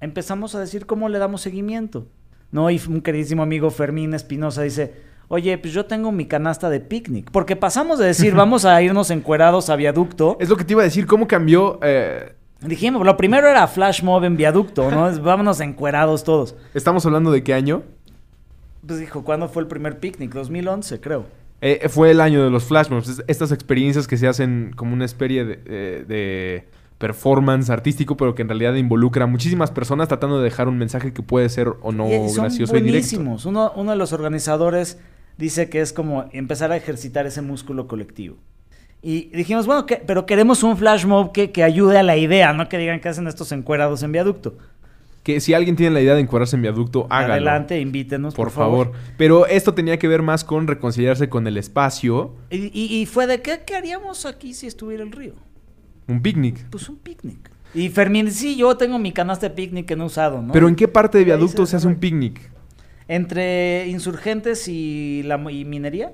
empezamos a decir cómo le damos seguimiento. ¿no? Y un queridísimo amigo Fermín Espinosa dice, Oye, pues yo tengo mi canasta de picnic. Porque pasamos de decir, vamos a irnos encuerados a viaducto. Es lo que te iba a decir, ¿cómo cambió? Eh? Dijimos, lo primero era flash mob en viaducto, ¿no? Vámonos encuerados todos. ¿Estamos hablando de qué año? Pues dijo, ¿cuándo fue el primer picnic? 2011, creo. Eh, fue el año de los flash mobs. Estas experiencias que se hacen como una especie de, eh, de performance artístico, pero que en realidad involucra a muchísimas personas tratando de dejar un mensaje que puede ser o no gracioso y directo. Uno, uno de los organizadores dice que es como empezar a ejercitar ese músculo colectivo. Y dijimos, bueno, pero queremos un flash mob que, que, ayude a la idea, no que digan que hacen estos encuerados en viaducto. Que si alguien tiene la idea de encuadrarse en viaducto, hágalo. Adelante, invítenos. Por, favor. Pero esto tenía que ver más con reconciliarse con el espacio. Y, fue de, ¿qué, ¿qué, haríamos aquí si estuviera el río? Un picnic. Pues un picnic. Y Fermín, sí, yo tengo mi canasta de picnic que no he usado, ¿no? Pero ¿en qué parte de viaducto se hace un picnic? Entre Insurgentes y, la, Minería.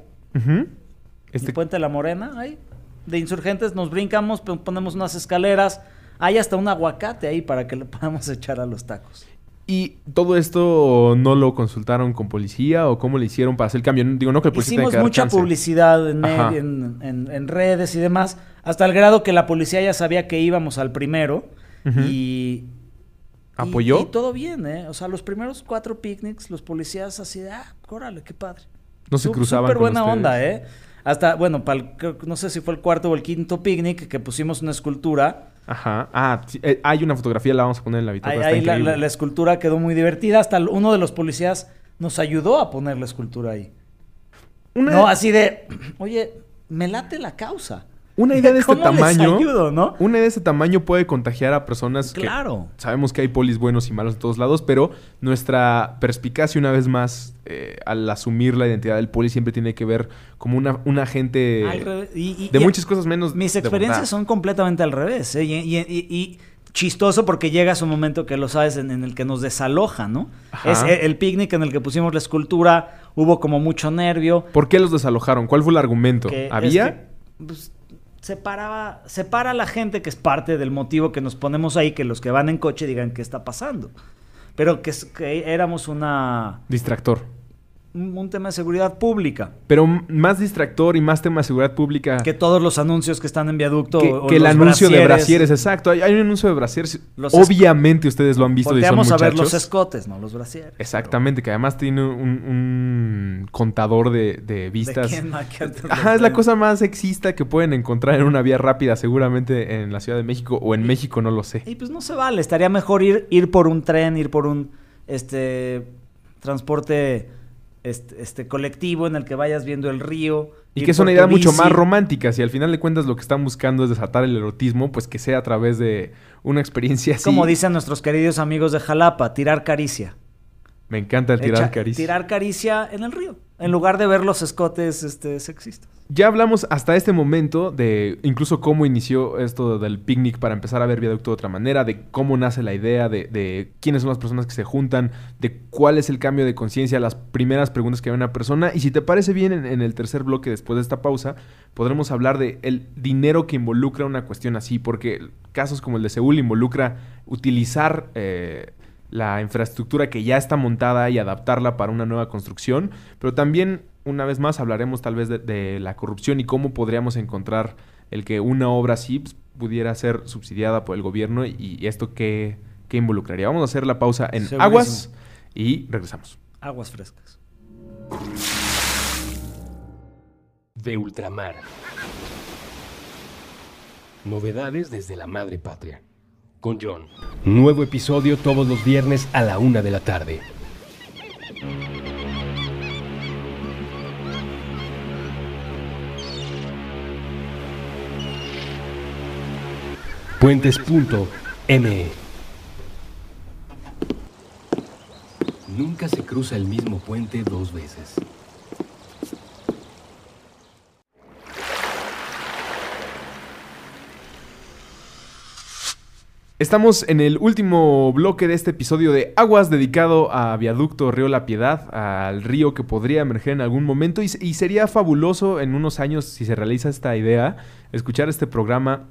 este... Puente de la Morena, ahí. De Insurgentes nos brincamos, ponemos unas escaleras. Hay hasta un aguacate ahí para que le podamos echar a los tacos. ¿Y todo esto no lo consultaron con policía o cómo le hicieron para hacer el cambio? Digo, no que el Hicimos mucha publicidad en, en, redes y demás, hasta el grado que la policía ya sabía que íbamos al primero y ¿Apoyó? Y, todo bien, ¿eh? O sea, los primeros cuatro picnics, los policías así de, ah, órale, qué padre. No se cruzaban Súper buena onda, ¿eh? Hasta, bueno, para no sé si fue el cuarto o el quinto picnic que pusimos una escultura. Ajá. Ah, eh, hay una fotografía, la vamos a poner en la habitación. Ahí, la, escultura quedó muy divertida. Hasta uno de los policías nos ayudó a poner la escultura ahí. No, así de, oye, me late la causa. Una idea de este tamaño. Una idea de este tamaño puede contagiar a personas claro. sabemos que hay polis buenos y malos en todos lados, pero nuestra perspicacia, una vez más, eh, al asumir la identidad del poli, siempre tiene que ver como una, un agente de muchas cosas menos. Mis experiencias son completamente al revés. ¿eh? Y, chistoso porque llega su momento que lo sabes en, el que nos desaloja, ¿no? Es el, picnic en el que pusimos la escultura, hubo como mucho nervio. ¿Por qué los desalojaron? ¿Cuál fue el argumento? ¿Había? Pues, separaba, separa a la gente que es parte del motivo que nos ponemos ahí, que los que van en coche digan qué está pasando. pero que, que éramos una Distractor. Un, tema de seguridad pública. Pero más distractor y más tema de seguridad pública Que todos los anuncios que están en viaducto que, o que el anuncio de brasieres, brasieres, exacto. Hay, hay un anuncio de brasieres. Los Obviamente ustedes lo han visto y son Volteamos a ver muchachos. los escotes, no los brasieres. Exactamente, que además tiene un, un contador de, de ¿De vistas. antes Ajá, es la cosa más sexista que pueden encontrar en una vía rápida, seguramente en la Ciudad de México o en México, no lo sé. Y pues no se vale, estaría mejor ir, ir por un tren, ir por un este transporte este, este colectivo en el que vayas viendo el río. Y que es una idea mucho más romántica. Si al final de cuentas lo que están buscando es desatar el erotismo, pues que sea a través de una experiencia así. Como dicen nuestros queridos amigos de Jalapa, tirar caricia. Me encanta el tirar Echa- caricia. Tirar caricia en el río, en lugar de ver los escotes este, sexistas. Ya hablamos hasta este momento de incluso cómo inició esto del picnic para empezar a ver viaducto de otra manera, de cómo nace la idea, de, de quiénes son las personas que se juntan, de cuál es el cambio de conciencia, las primeras preguntas que hay una persona. Y si te parece bien, en, en el tercer bloque, después de esta pausa, podremos hablar de el dinero que involucra una cuestión así, porque casos como el de Seúl involucra utilizar eh, la infraestructura que ya está montada y adaptarla para una nueva construcción, pero también, una vez más, hablaremos tal vez de, de la corrupción y cómo podríamos encontrar el que una obra así pues, pudiera ser subsidiada por el gobierno y, y esto qué, qué involucraría. Vamos a hacer la pausa en Segurísimo. Aguas y regresamos. Aguas frescas. De ultramar. Novedades desde la madre patria. Con John. Nuevo episodio todos los viernes a la una de la tarde. Puentes.me Nunca se cruza el mismo puente dos veces. Estamos en el último bloque de este episodio de Aguas dedicado a Viaducto Río La Piedad, al río que podría emerger en algún momento. Y, sería fabuloso en unos años si se realiza esta idea, escuchar este programa,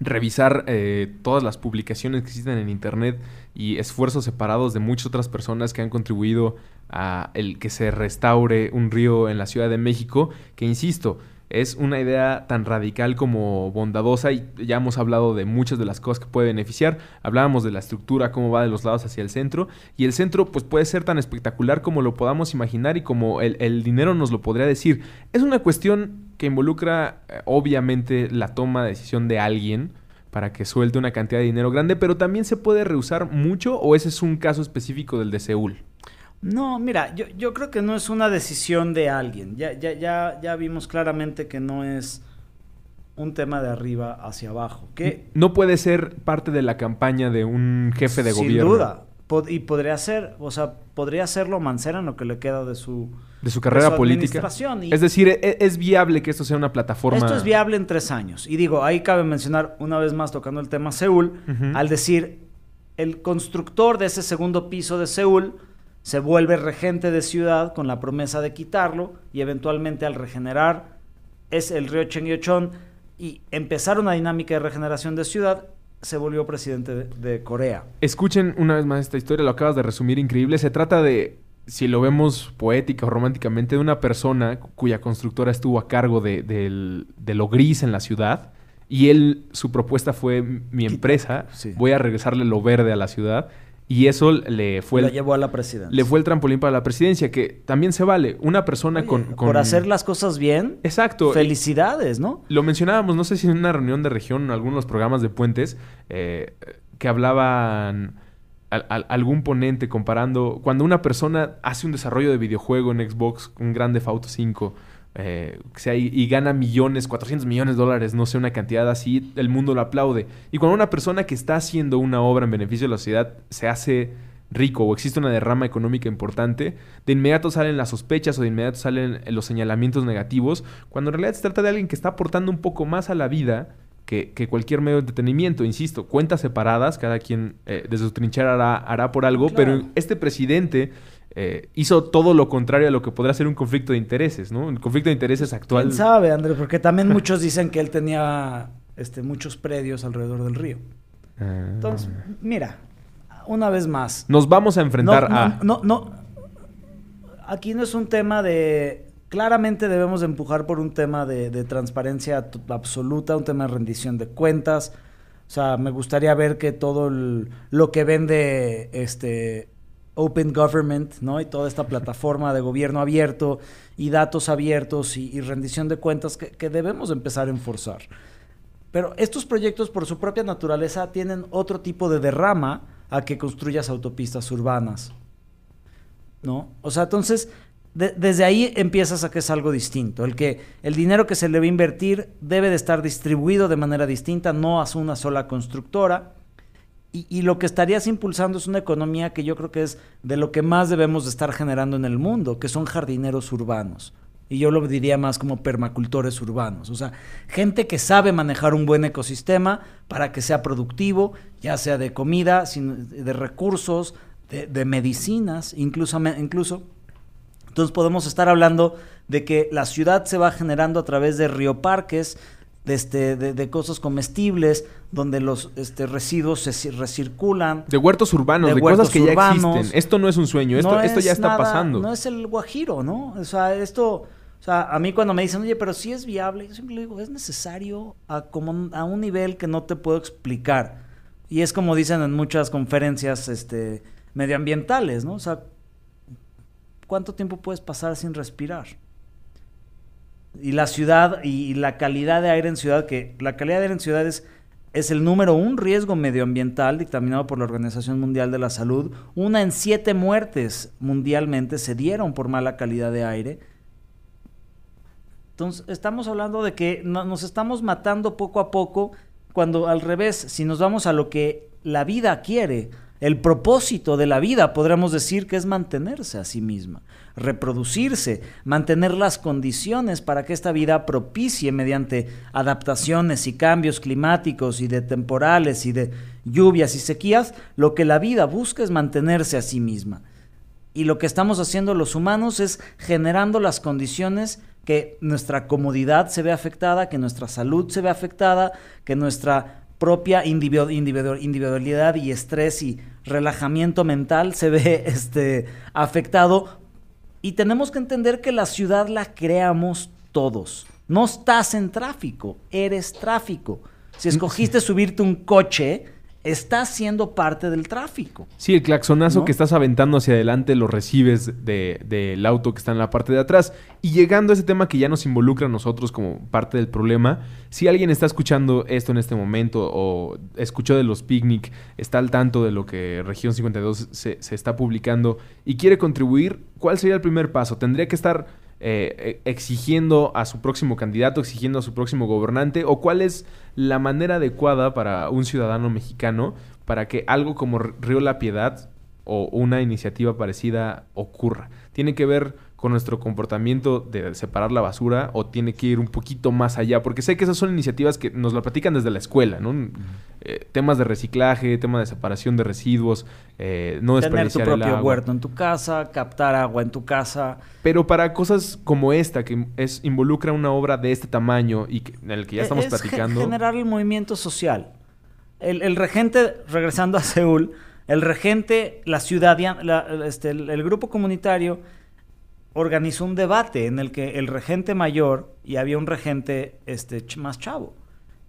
revisar eh, todas las publicaciones que existen en internet y esfuerzos separados de muchas otras personas que han contribuido a el que se restaure un río en la Ciudad de México, que insisto, es una idea tan radical como bondadosa y ya hemos hablado de muchas de las cosas que puede beneficiar. Hablábamos de la estructura, cómo va de los lados hacia el centro y el centro pues puede ser tan espectacular como lo podamos imaginar y como el, el dinero nos lo podría decir. Es una cuestión que involucra eh, obviamente la toma de decisión de alguien para que suelte una cantidad de dinero grande, pero también se puede rehusar mucho o ese es un caso específico del de Seúl. No, mira, yo, yo creo que no es una decisión de alguien. Ya, ya, ya, ya vimos claramente que no es un tema de arriba hacia abajo. Que No puede ser parte de la campaña de un jefe de sin gobierno. duda. pod- y podría ser, o sea, podría hacerlo Mancera en lo que le queda de su, De su carrera su política. Y Es decir, e- es, viable que esto sea una plataforma. Esto es viable en tres años. Y digo, ahí cabe mencionar una vez más tocando el tema Seúl, al decir, el constructor de ese segundo piso de Seúl se vuelve regente de ciudad con la promesa de quitarlo y eventualmente al regenerar es el río Chengyeochon y empezar una dinámica de regeneración de ciudad, se volvió presidente de, de Corea. Escuchen una vez más esta historia, lo acabas de resumir increíble. Se trata de, si lo vemos poética o románticamente, de una persona cuya constructora estuvo a cargo de, de lo gris en la ciudad. Y él, su propuesta fue, mi empresa, sí. voy a regresarle lo verde a la ciudad. Y eso le fue, Lo el, llevó a la presidencia. le fue el trampolín para la presidencia, que también se vale. Una persona Oye, con, con- Por hacer las cosas bien, Exacto. felicidades, ¿no? Lo mencionábamos, no sé si en una reunión de región o en algunos programas de puentes, eh, que hablaban al- al- algún ponente comparando cuando una persona hace un desarrollo de videojuego en Xbox, un grande Auto 5, eh, sea, y, y gana millones, 400 millones de dólares, no sé, una cantidad así, el mundo lo aplaude. Y cuando una persona que está haciendo una obra en beneficio de la sociedad se hace rico o existe una derrama económica importante, de inmediato salen las sospechas o de inmediato salen los señalamientos negativos, cuando en realidad se trata de alguien que está aportando un poco más a la vida que, que cualquier medio de entretenimiento. Insisto, cuentas separadas, cada quien eh, desde su trinchera hará, hará por algo, Claro. pero este presidente eh, hizo todo lo contrario a lo que podría ser un conflicto de intereses, ¿no? El conflicto de intereses actual. ¿Quién sabe, Andrés? Porque también muchos dicen que él tenía este, muchos predios alrededor del río. Ah. Entonces, mira, una vez más. Nos vamos a enfrentar no, a... No, no, aquí no es un tema de... Claramente debemos empujar por un tema de, de transparencia absoluta, un tema de rendición de cuentas. O sea, me gustaría ver que todo lo que vende este Open Government, ¿no? Y toda esta plataforma de gobierno abierto y datos abiertos y, rendición de cuentas que, debemos empezar a enforzar. Pero estos proyectos, por su propia naturaleza, tienen otro tipo de derrama a que construyas autopistas urbanas. ¿No? O sea, entonces, desde ahí empiezas a que es algo distinto. El que el dinero que se le va a invertir debe de estar distribuido de manera distinta, no a una sola constructora. Y, y, lo que estarías impulsando es una economía que yo creo que es de lo que más debemos de estar generando en el mundo, que son jardineros urbanos. Y yo lo diría más como permacultores urbanos. O sea, gente que sabe manejar un buen ecosistema para que sea productivo, ya sea de comida, de recursos, de, medicinas, incluso, incluso. Entonces podemos estar hablando de que la ciudad se va generando a través de rioparques, de, este, de, cosas comestibles, donde los este, residuos se recirculan. De huertos urbanos, de, cosas que ya existen. Esto no es un sueño, esto, esto ya está pasando. No es el guajiro, ¿no? O sea, esto o sea, a mí cuando me dicen, oye, pero si es viable, yo siempre le digo, es necesario a, como, a un nivel que no te puedo explicar. Y es como dicen en muchas conferencias este, medioambientales, ¿no? O sea, ¿cuánto tiempo puedes pasar sin respirar? Y la ciudad y la calidad de aire en ciudad, que la calidad de aire en ciudad es, es el número un riesgo medioambiental dictaminado por la Organización Mundial de la Salud. Una en siete muertes mundialmente se dieron por mala calidad de aire entonces, estamos hablando de que nos estamos matando poco a poco, cuando al revés, si nos vamos a lo que la vida quiere, el propósito de la vida, podríamos decir que es mantenerse a sí misma, reproducirse, mantener las condiciones para que esta vida propicie mediante adaptaciones y cambios climáticos y de temporales y de lluvias y sequías, lo que la vida busca es mantenerse a sí misma. Y lo que estamos haciendo los humanos es generando las condiciones que nuestra comodidad se ve afectada, que nuestra salud se ve afectada, que nuestra propia individualidad y estrés y relajamiento mental se ve este, afectado. Y tenemos que entender que la ciudad la creamos todos. No estás en tráfico, eres tráfico. Si escogiste subirte un coche, estás siendo parte del tráfico. Sí, el claxonazo que estás aventando hacia adelante lo recibes del auto que está en la parte de atrás. Y llegando a ese tema que ya nos involucra a nosotros como parte del problema, si alguien está escuchando esto en este momento o escuchó de los picnic, está al tanto de lo que Región 52 se, se está publicando y quiere contribuir, ¿cuál sería el primer paso? Tendría que estar eh, exigiendo a su próximo candidato, exigiendo a su próximo gobernante, o cuál es la manera adecuada para un ciudadano mexicano para que algo como Río La Piedad o una iniciativa parecida ocurra. Tiene que ver con nuestro comportamiento de separar la basura o tiene que ir un poquito más allá? Porque sé que esas son iniciativas que nos la platican desde la escuela, ¿no? Eh, temas de reciclaje, temas de separación de residuos, eh, no Tener tu propio huerto en tu casa, captar agua en tu casa. Pero para cosas como esta, que es involucra una obra de este tamaño y en el que ya e, estamos platicando... generar el movimiento social. El, regente, regresando a Seúl, el regente, la ciudad, este, el grupo comunitario organizó un debate en el que el regente mayor y había un regente este, más chavo.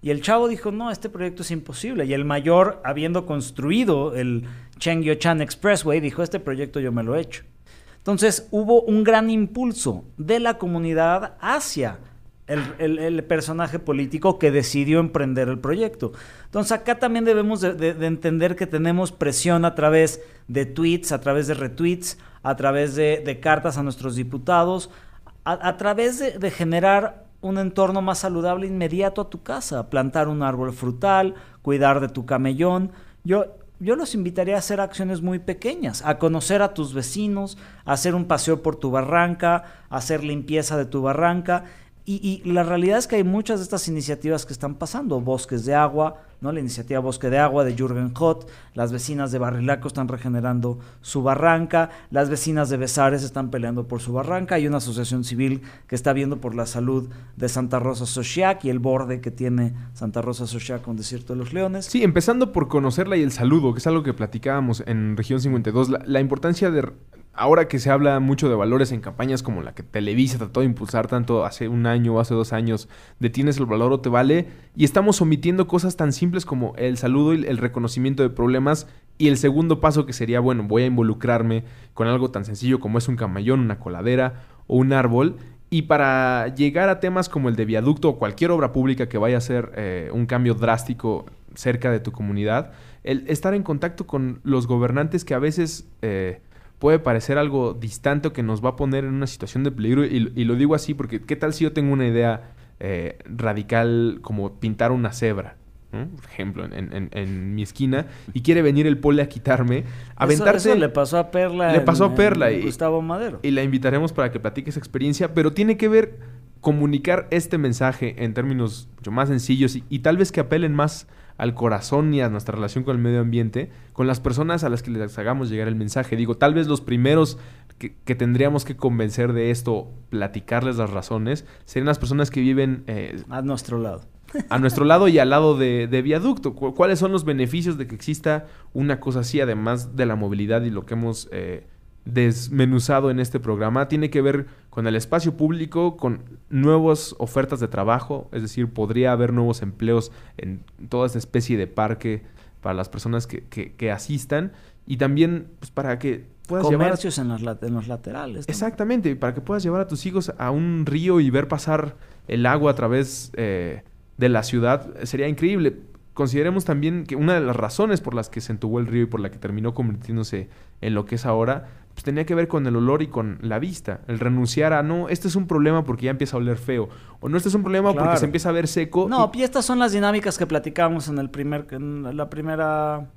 Y el chavo dijo, no, este proyecto es imposible. Y el mayor, habiendo construido el Chan Expressway, dijo, este proyecto yo me lo he hecho. Entonces hubo un gran impulso de la comunidad hacia el, personaje político que decidió emprender el proyecto. Entonces acá también debemos de entender que tenemos presión a través de tweets, a través de retweets, a través de, cartas a nuestros diputados, a, través de, generar un entorno más saludable inmediato a tu casa, plantar un árbol frutal, cuidar de tu camellón. Yo, yo los invitaría a hacer acciones muy pequeñas, a conocer a tus vecinos, a hacer un paseo por tu barranca, a hacer limpieza de tu barranca y, la realidad es que hay muchas de estas iniciativas que están pasando. Bosques de agua, ¿no? La iniciativa Bosque de Agua de Jürgen Hott, las vecinas de Barrilaco están regenerando su barranca, las vecinas de Besares están peleando por su barranca, hay una asociación civil que está viendo por la salud de Santa Rosa Sochiac y el borde que tiene Santa Rosa Sochiac con Desierto de los Leones. Sí, empezando por conocerla y el saludo, que es algo que platicábamos en Región 52, la, la importancia de ahora que se habla mucho de valores en campañas como la que Televisa trató de impulsar tanto hace un año o hace dos años, de tienes el valor o te vale, y estamos omitiendo cosas tan simples como el saludo y el reconocimiento de problemas, y el segundo paso que sería, bueno, voy a involucrarme con algo tan sencillo como es un camellón, una coladera o un árbol, y para llegar a temas como el de viaducto o cualquier obra pública que vaya a ser eh, un cambio drástico cerca de tu comunidad, el estar en contacto con los gobernantes que a veces... Eh, puede parecer algo distante o que nos va a poner en una situación de peligro. Y, lo digo así porque, ¿qué tal si yo tengo una idea eh, radical como pintar una cebra? Por ejemplo, en, mi esquina, y quiere venir el pole a quitarme, aventarse. Eso, le pasó a Perla. Le pasó a Perla. y, Gustavo Madero. Y la invitaremos para que platique esa experiencia, pero tiene que ver comunicar este mensaje en términos mucho más sencillos y tal vez que apelen más al corazón y a nuestra relación con el medio ambiente, con las personas a las que les hagamos llegar el mensaje. Digo, tal vez los primeros que, tendríamos que convencer de esto, platicarles las razones, serían las personas que viven... Eh, a nuestro lado. A nuestro lado y al lado de, viaducto. ¿Cuáles son los beneficios de que exista una cosa así, además de la movilidad y lo que hemos... Eh, desmenuzado en este programa tiene que ver con el espacio público, con nuevas ofertas de trabajo, es decir, podría haber nuevos empleos en toda esta especie de parque para las personas que, asistan y también pues, para que puedas Comercios en, los, en los laterales. Exactamente, para que puedas llevar a tus hijos a un río y ver pasar el agua a través eh, de la ciudad, sería increíble consideremos también que una de las razones por las que se entubó el río y por la que terminó convirtiéndose en lo que es ahora, pues tenía que ver con el olor y con la vista. El renunciar a, no, este es un problema porque ya empieza a oler feo. O no, este es un problema porque se empieza a ver seco. No, y... estas son las dinámicas que platicamos en, el primer, en la primera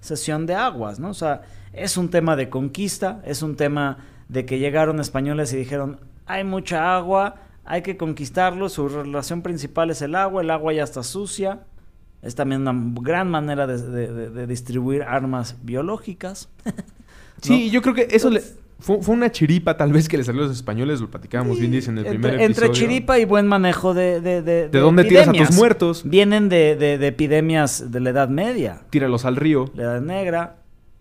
sesión de aguas, ¿no? O sea, es un tema de conquista, es un tema de que llegaron españoles y dijeron, hay mucha agua, hay que conquistarlo, su relación principal es el agua, el agua ya está sucia, es también una gran manera de, distribuir armas biológicas. Sí, yo creo que eso le, fue, una chiripa tal vez que le salió a los españoles, lo platicábamos bien dice en el primer episodio. Entre chiripa y buen manejo de ¿De, de, dónde tiras a tus muertos? Vienen de, epidemias de la Edad Media. Tíralos al río. La Edad Negra.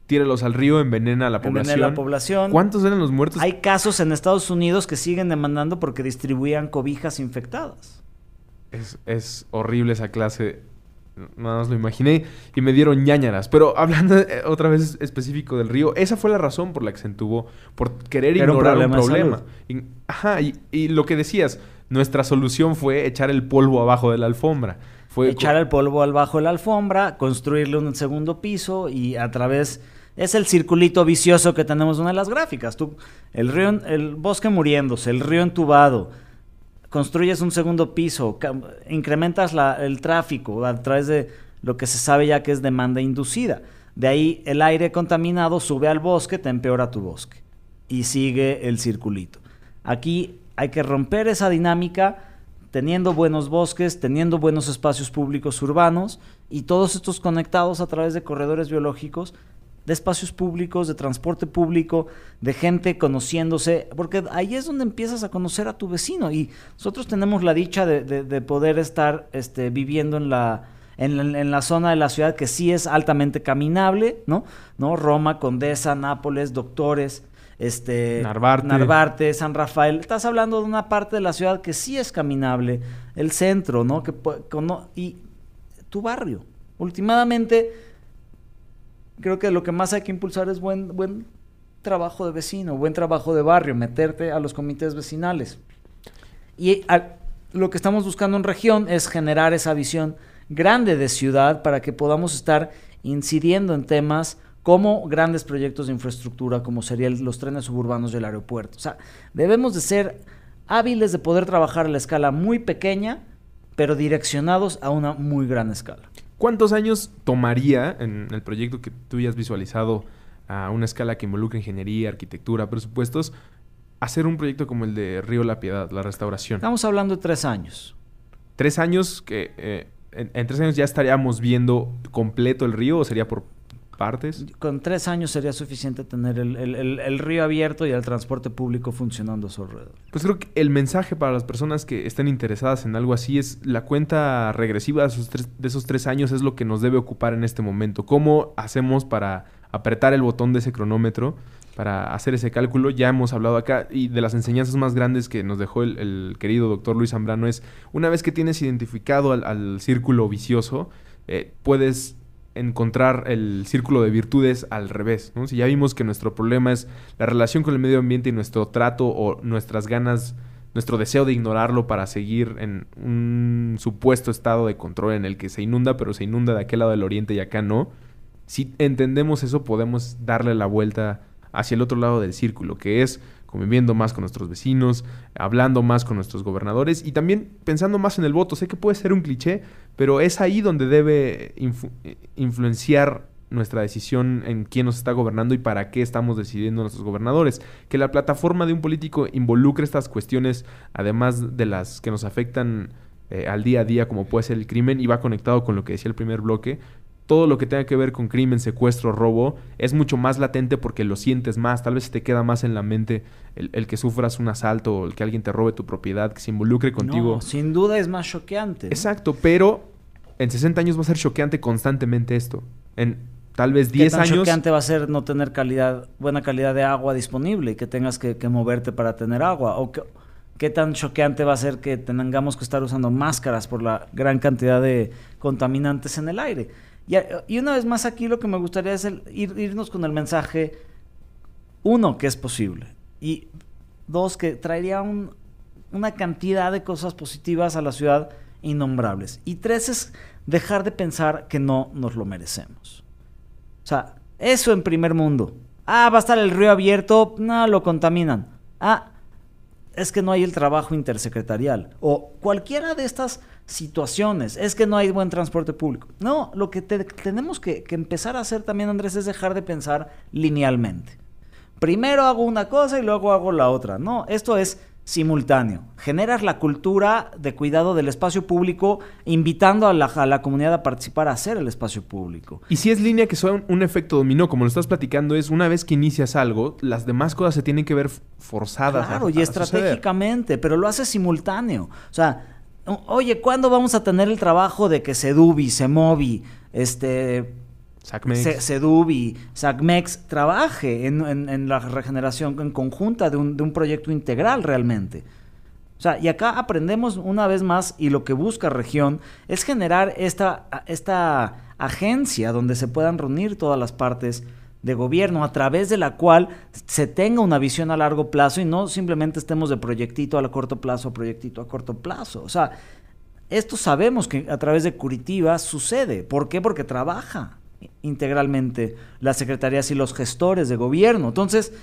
Tíralos al río, envenena a la población. Envenena a la población. ¿Cuántos eran los muertos? Hay casos en Estados Unidos que siguen demandando porque distribuían cobijas infectadas. Es, es horrible esa clase Nada más lo imaginé y me dieron ñañaras. Pero hablando eh, otra vez específico del río, esa fue la razón por la que se entubó, por querer ignorar un problema. ajá, y, lo que decías, nuestra solución fue echar el polvo abajo de la alfombra. Fue echar el polvo abajo de la alfombra, construirle un segundo piso y a través es el circulito vicioso que tenemos en una de las gráficas. Tú, el río, el bosque muriéndose, el río entubado, construyes un segundo piso, incrementas el tráfico a través de lo que se sabe ya que es demanda inducida. De ahí el aire contaminado sube al bosque, te empeora tu bosque. Y sigue el circulito. Aquí hay que romper esa dinámica teniendo buenos bosques, teniendo buenos espacios públicos urbanos y todos estos conectados a través de corredores biológicos de espacios públicos, de transporte público, de gente conociéndose, porque ahí es donde empiezas a conocer a tu vecino y nosotros tenemos la dicha de, poder estar este, viviendo en la, en, la zona de la ciudad que sí es altamente caminable, ¿no? ¿No? Roma, Condesa, Nápoles, Doctores, este, Narvarte. Narvarte, San Rafael. Estás hablando de una parte de la ciudad que sí es caminable, el centro, ¿no? Que, y tu barrio. Últimamente creo que lo que más hay que impulsar es buen, buen trabajo de vecino, buen trabajo de barrio, meterte a los comités vecinales. Y lo que estamos buscando en región es generar esa visión grande de ciudad para que podamos estar incidiendo en temas como grandes proyectos de infraestructura, como serían los trenes suburbanos del aeropuerto. O sea, debemos de ser hábiles de poder trabajar a la escala muy pequeña, pero direccionados a una muy gran escala. ¿Cuántos años tomaría en el proyecto que tú ya has visualizado a una escala que involucra ingeniería, arquitectura, presupuestos, hacer un proyecto como el de Río La Piedad, la restauración? Estamos hablando de tres años. Tres años que eh, en, en tres años ya estaríamos viendo completo el río o sería por partes. Con tres años sería suficiente tener el, el- el- el río abierto y el transporte público funcionando a su alrededor. Pues creo que el mensaje para las personas que estén interesadas en algo así es la cuenta regresiva de esos tres, de esos tres años es lo que nos debe ocupar en este momento. ¿Cómo hacemos para apretar el botón de ese cronómetro? Para hacer ese cálculo, ya hemos hablado acá y de las enseñanzas más grandes que nos dejó el, el querido doctor Luis Zambrano es, una vez que tienes identificado al, al círculo vicioso, eh, puedes encontrar el círculo de virtudes al revés. Si ya vimos que nuestro problema es la relación con el medio ambiente y nuestro trato o nuestras ganas, nuestro deseo de ignorarlo para seguir en un supuesto estado de control en el que se inunda, pero se inunda de aquel lado del oriente y acá no. Si entendemos eso, podemos darle la vuelta hacia el otro lado del círculo, que es conviviendo más con nuestros vecinos, hablando más con nuestros gobernadores y también pensando más en el voto. Sé que puede ser un cliché, pero es ahí donde debe influ- eh, influenciar nuestra decisión en quién nos está gobernando y para qué estamos decidiendo nuestros gobernadores. Que la plataforma de un político involucre estas cuestiones, además de las que nos afectan eh, al día a día, como puede ser el crimen, y va conectado con lo que decía el primer bloque, todo lo que tenga que ver con crimen, secuestro, robo, es mucho más latente porque lo sientes más. Tal vez te queda más en la mente el, el que sufras un asalto o el que alguien te robe tu propiedad, que se involucre contigo. No, sin duda es más choqueante. ¿no? Exacto, pero en 60 años va a ser choqueante constantemente esto. En tal vez ¿Qué 10 tan años. choqueante va a ser no tener calidad, buena calidad de agua disponible y que tengas que, que moverte para tener agua? ¿O qué, qué tan choqueante va a ser que tengamos que estar usando máscaras por la gran cantidad de contaminantes en el aire? Y, y una vez más aquí lo que me gustaría es el- ir- irnos con el mensaje, uno, que es posible, y dos, que traería un- una cantidad de cosas positivas a la ciudad innombrables. Y tres es dejar de pensar que no nos lo merecemos. O sea, eso en primer mundo. Ah, va a estar el río abierto, no, lo contaminan. Ah, es que no hay el trabajo intersecretarial. O cualquiera de estas situaciones, es que no hay buen transporte público. No, lo que te- tenemos que empezar a hacer también, Andrés, es dejar de pensar linealmente. Primero hago una cosa y luego hago la otra. No, esto es simultáneo. Generas la cultura de cuidado del espacio público, invitando a la, a la comunidad a participar a hacer el espacio público. Y si es línea que son un efecto dominó, como lo estás platicando, es una vez que inicias algo, las demás cosas se tienen que ver forzadas. a- Claro, y a suceder. estratégicamente, pero lo hace simultáneo. O sea, oye, ¿cuándo vamos a tener el trabajo de que Sedubi, Semovi, este, Sacmex. Se- Sedubi, Sacmex trabaje en la regeneración en conjunta de un, de un proyecto integral realmente? O sea, y acá aprendemos una vez más, y lo que busca región es generar esta, esta agencia donde se puedan reunir todas las partes de gobierno, a través de la cual se tenga una visión a largo plazo y no simplemente estemos de proyectito a corto plazo, proyectito a corto plazo. O sea, esto sabemos que a través de Curitiba sucede. ¿Por qué? Porque trabaja integralmente las secretarías y los gestores de gobierno. Entonces,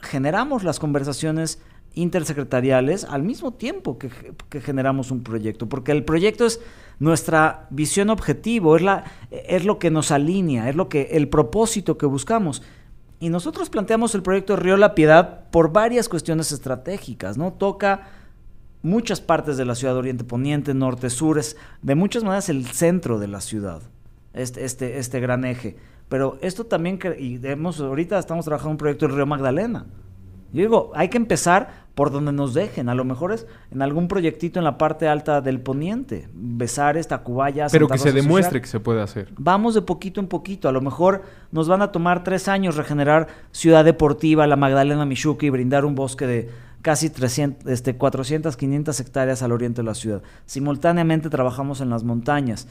generamos las conversaciones intersecretariales al mismo tiempo que, generamos un proyecto, porque el proyecto es nuestra visión objetivo, es, la, es lo que nos alinea, es lo que, el propósito que buscamos. Y nosotros planteamos el proyecto Río La Piedad por varias cuestiones estratégicas, ¿no? Toca muchas partes de la ciudad, oriente, poniente, norte, sur, es de muchas maneras el centro de la ciudad, este, este, este gran eje. Pero esto también, y hemos, ahorita estamos trabajando en un proyecto en Río Magdalena. Yo digo, hay que empezar por donde nos dejen. A lo mejor es en algún proyectito en la parte alta del poniente. Besares, Tacubaya, Pero que se demuestre Social. que se puede hacer. Vamos de poquito en poquito. A lo mejor nos van a tomar tres años regenerar Ciudad Deportiva, la Magdalena Michuca y brindar un bosque de casi 300, este, 400, 500 hectáreas al oriente de la ciudad. Simultáneamente trabajamos en las montañas.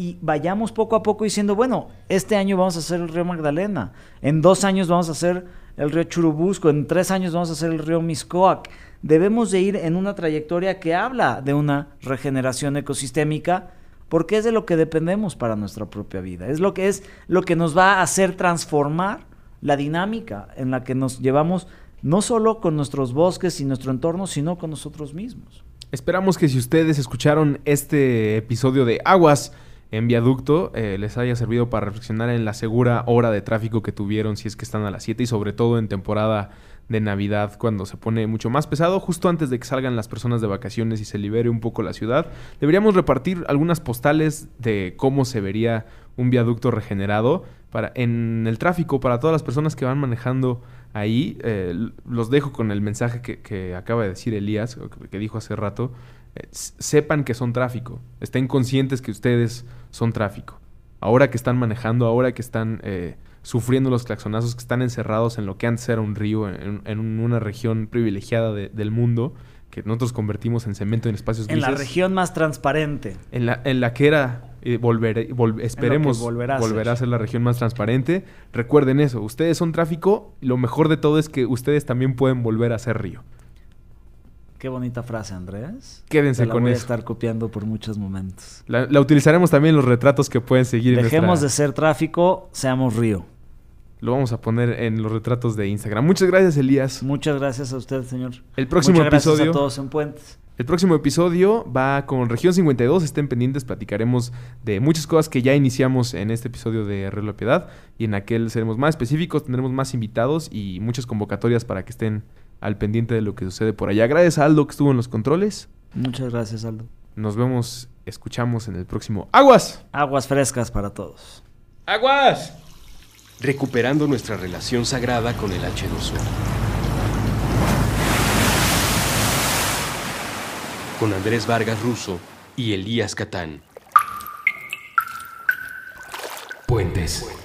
Y vayamos poco a poco diciendo, bueno, este año vamos a hacer el río Magdalena, en dos años vamos a hacer el río Churubusco, en tres años vamos a hacer el río Miscoac. Debemos de ir en una trayectoria que habla de una regeneración ecosistémica porque es de lo que dependemos para nuestra propia vida. Es lo que es lo que nos va a hacer transformar la dinámica en la que nos llevamos no solo con nuestros bosques y nuestro entorno, sino con nosotros mismos. Esperamos que si ustedes escucharon este episodio de Aguas en Viaducto, eh, les haya servido para reflexionar en la segura hora de tráfico que tuvieron si es que están a las 7 y sobre todo en temporada de Navidad cuando se pone mucho más pesado, justo antes de que salgan las personas de vacaciones y se libere un poco la ciudad. Deberíamos repartir algunas postales de cómo se vería un viaducto regenerado para, en el tráfico para todas las personas que van manejando ahí. Eh, los dejo con el mensaje que, que, acaba de decir Elías, que dijo hace rato. Eh, sepan que son tráfico, estén conscientes que ustedes son tráfico. Ahora que están manejando, ahora que están... Eh, sufriendo los claxonazos, que están encerrados en lo que antes era un río, en, una región privilegiada del mundo, que nosotros convertimos en cemento en espacios grises. En la región más transparente. En la, en la que era, eh, volver, esperemos, volverá, a, ser. la región más transparente. Recuerden eso, ustedes son tráfico, lo mejor de todo es que ustedes también pueden volver a ser río. Qué bonita frase, Andrés. Quédense la con voy a estar copiando por muchos momentos. La, utilizaremos también en los retratos que pueden seguir. Dejemos de ser tráfico, seamos río. Lo vamos a poner en los retratos de Instagram. Muchas gracias, Elías. Muchas gracias a usted, señor. El próximo Muchas episodio. Gracias a todos en Puentes. El próximo episodio va con Región 52. Estén pendientes, platicaremos de muchas cosas que ya iniciamos en este episodio de Arreglo de Piedad. Y en aquel seremos más específicos, tendremos más invitados y muchas convocatorias para que estén al pendiente de lo que sucede por allá. Gracias a Aldo que estuvo en los controles. Muchas gracias, Aldo. Nos vemos, escuchamos en el próximo. ¡Aguas! Aguas frescas para todos. ¡Aguas! Recuperando nuestra relación sagrada con el H2O. Con Andrés Vargas Russo y Elías Catán. Puentes.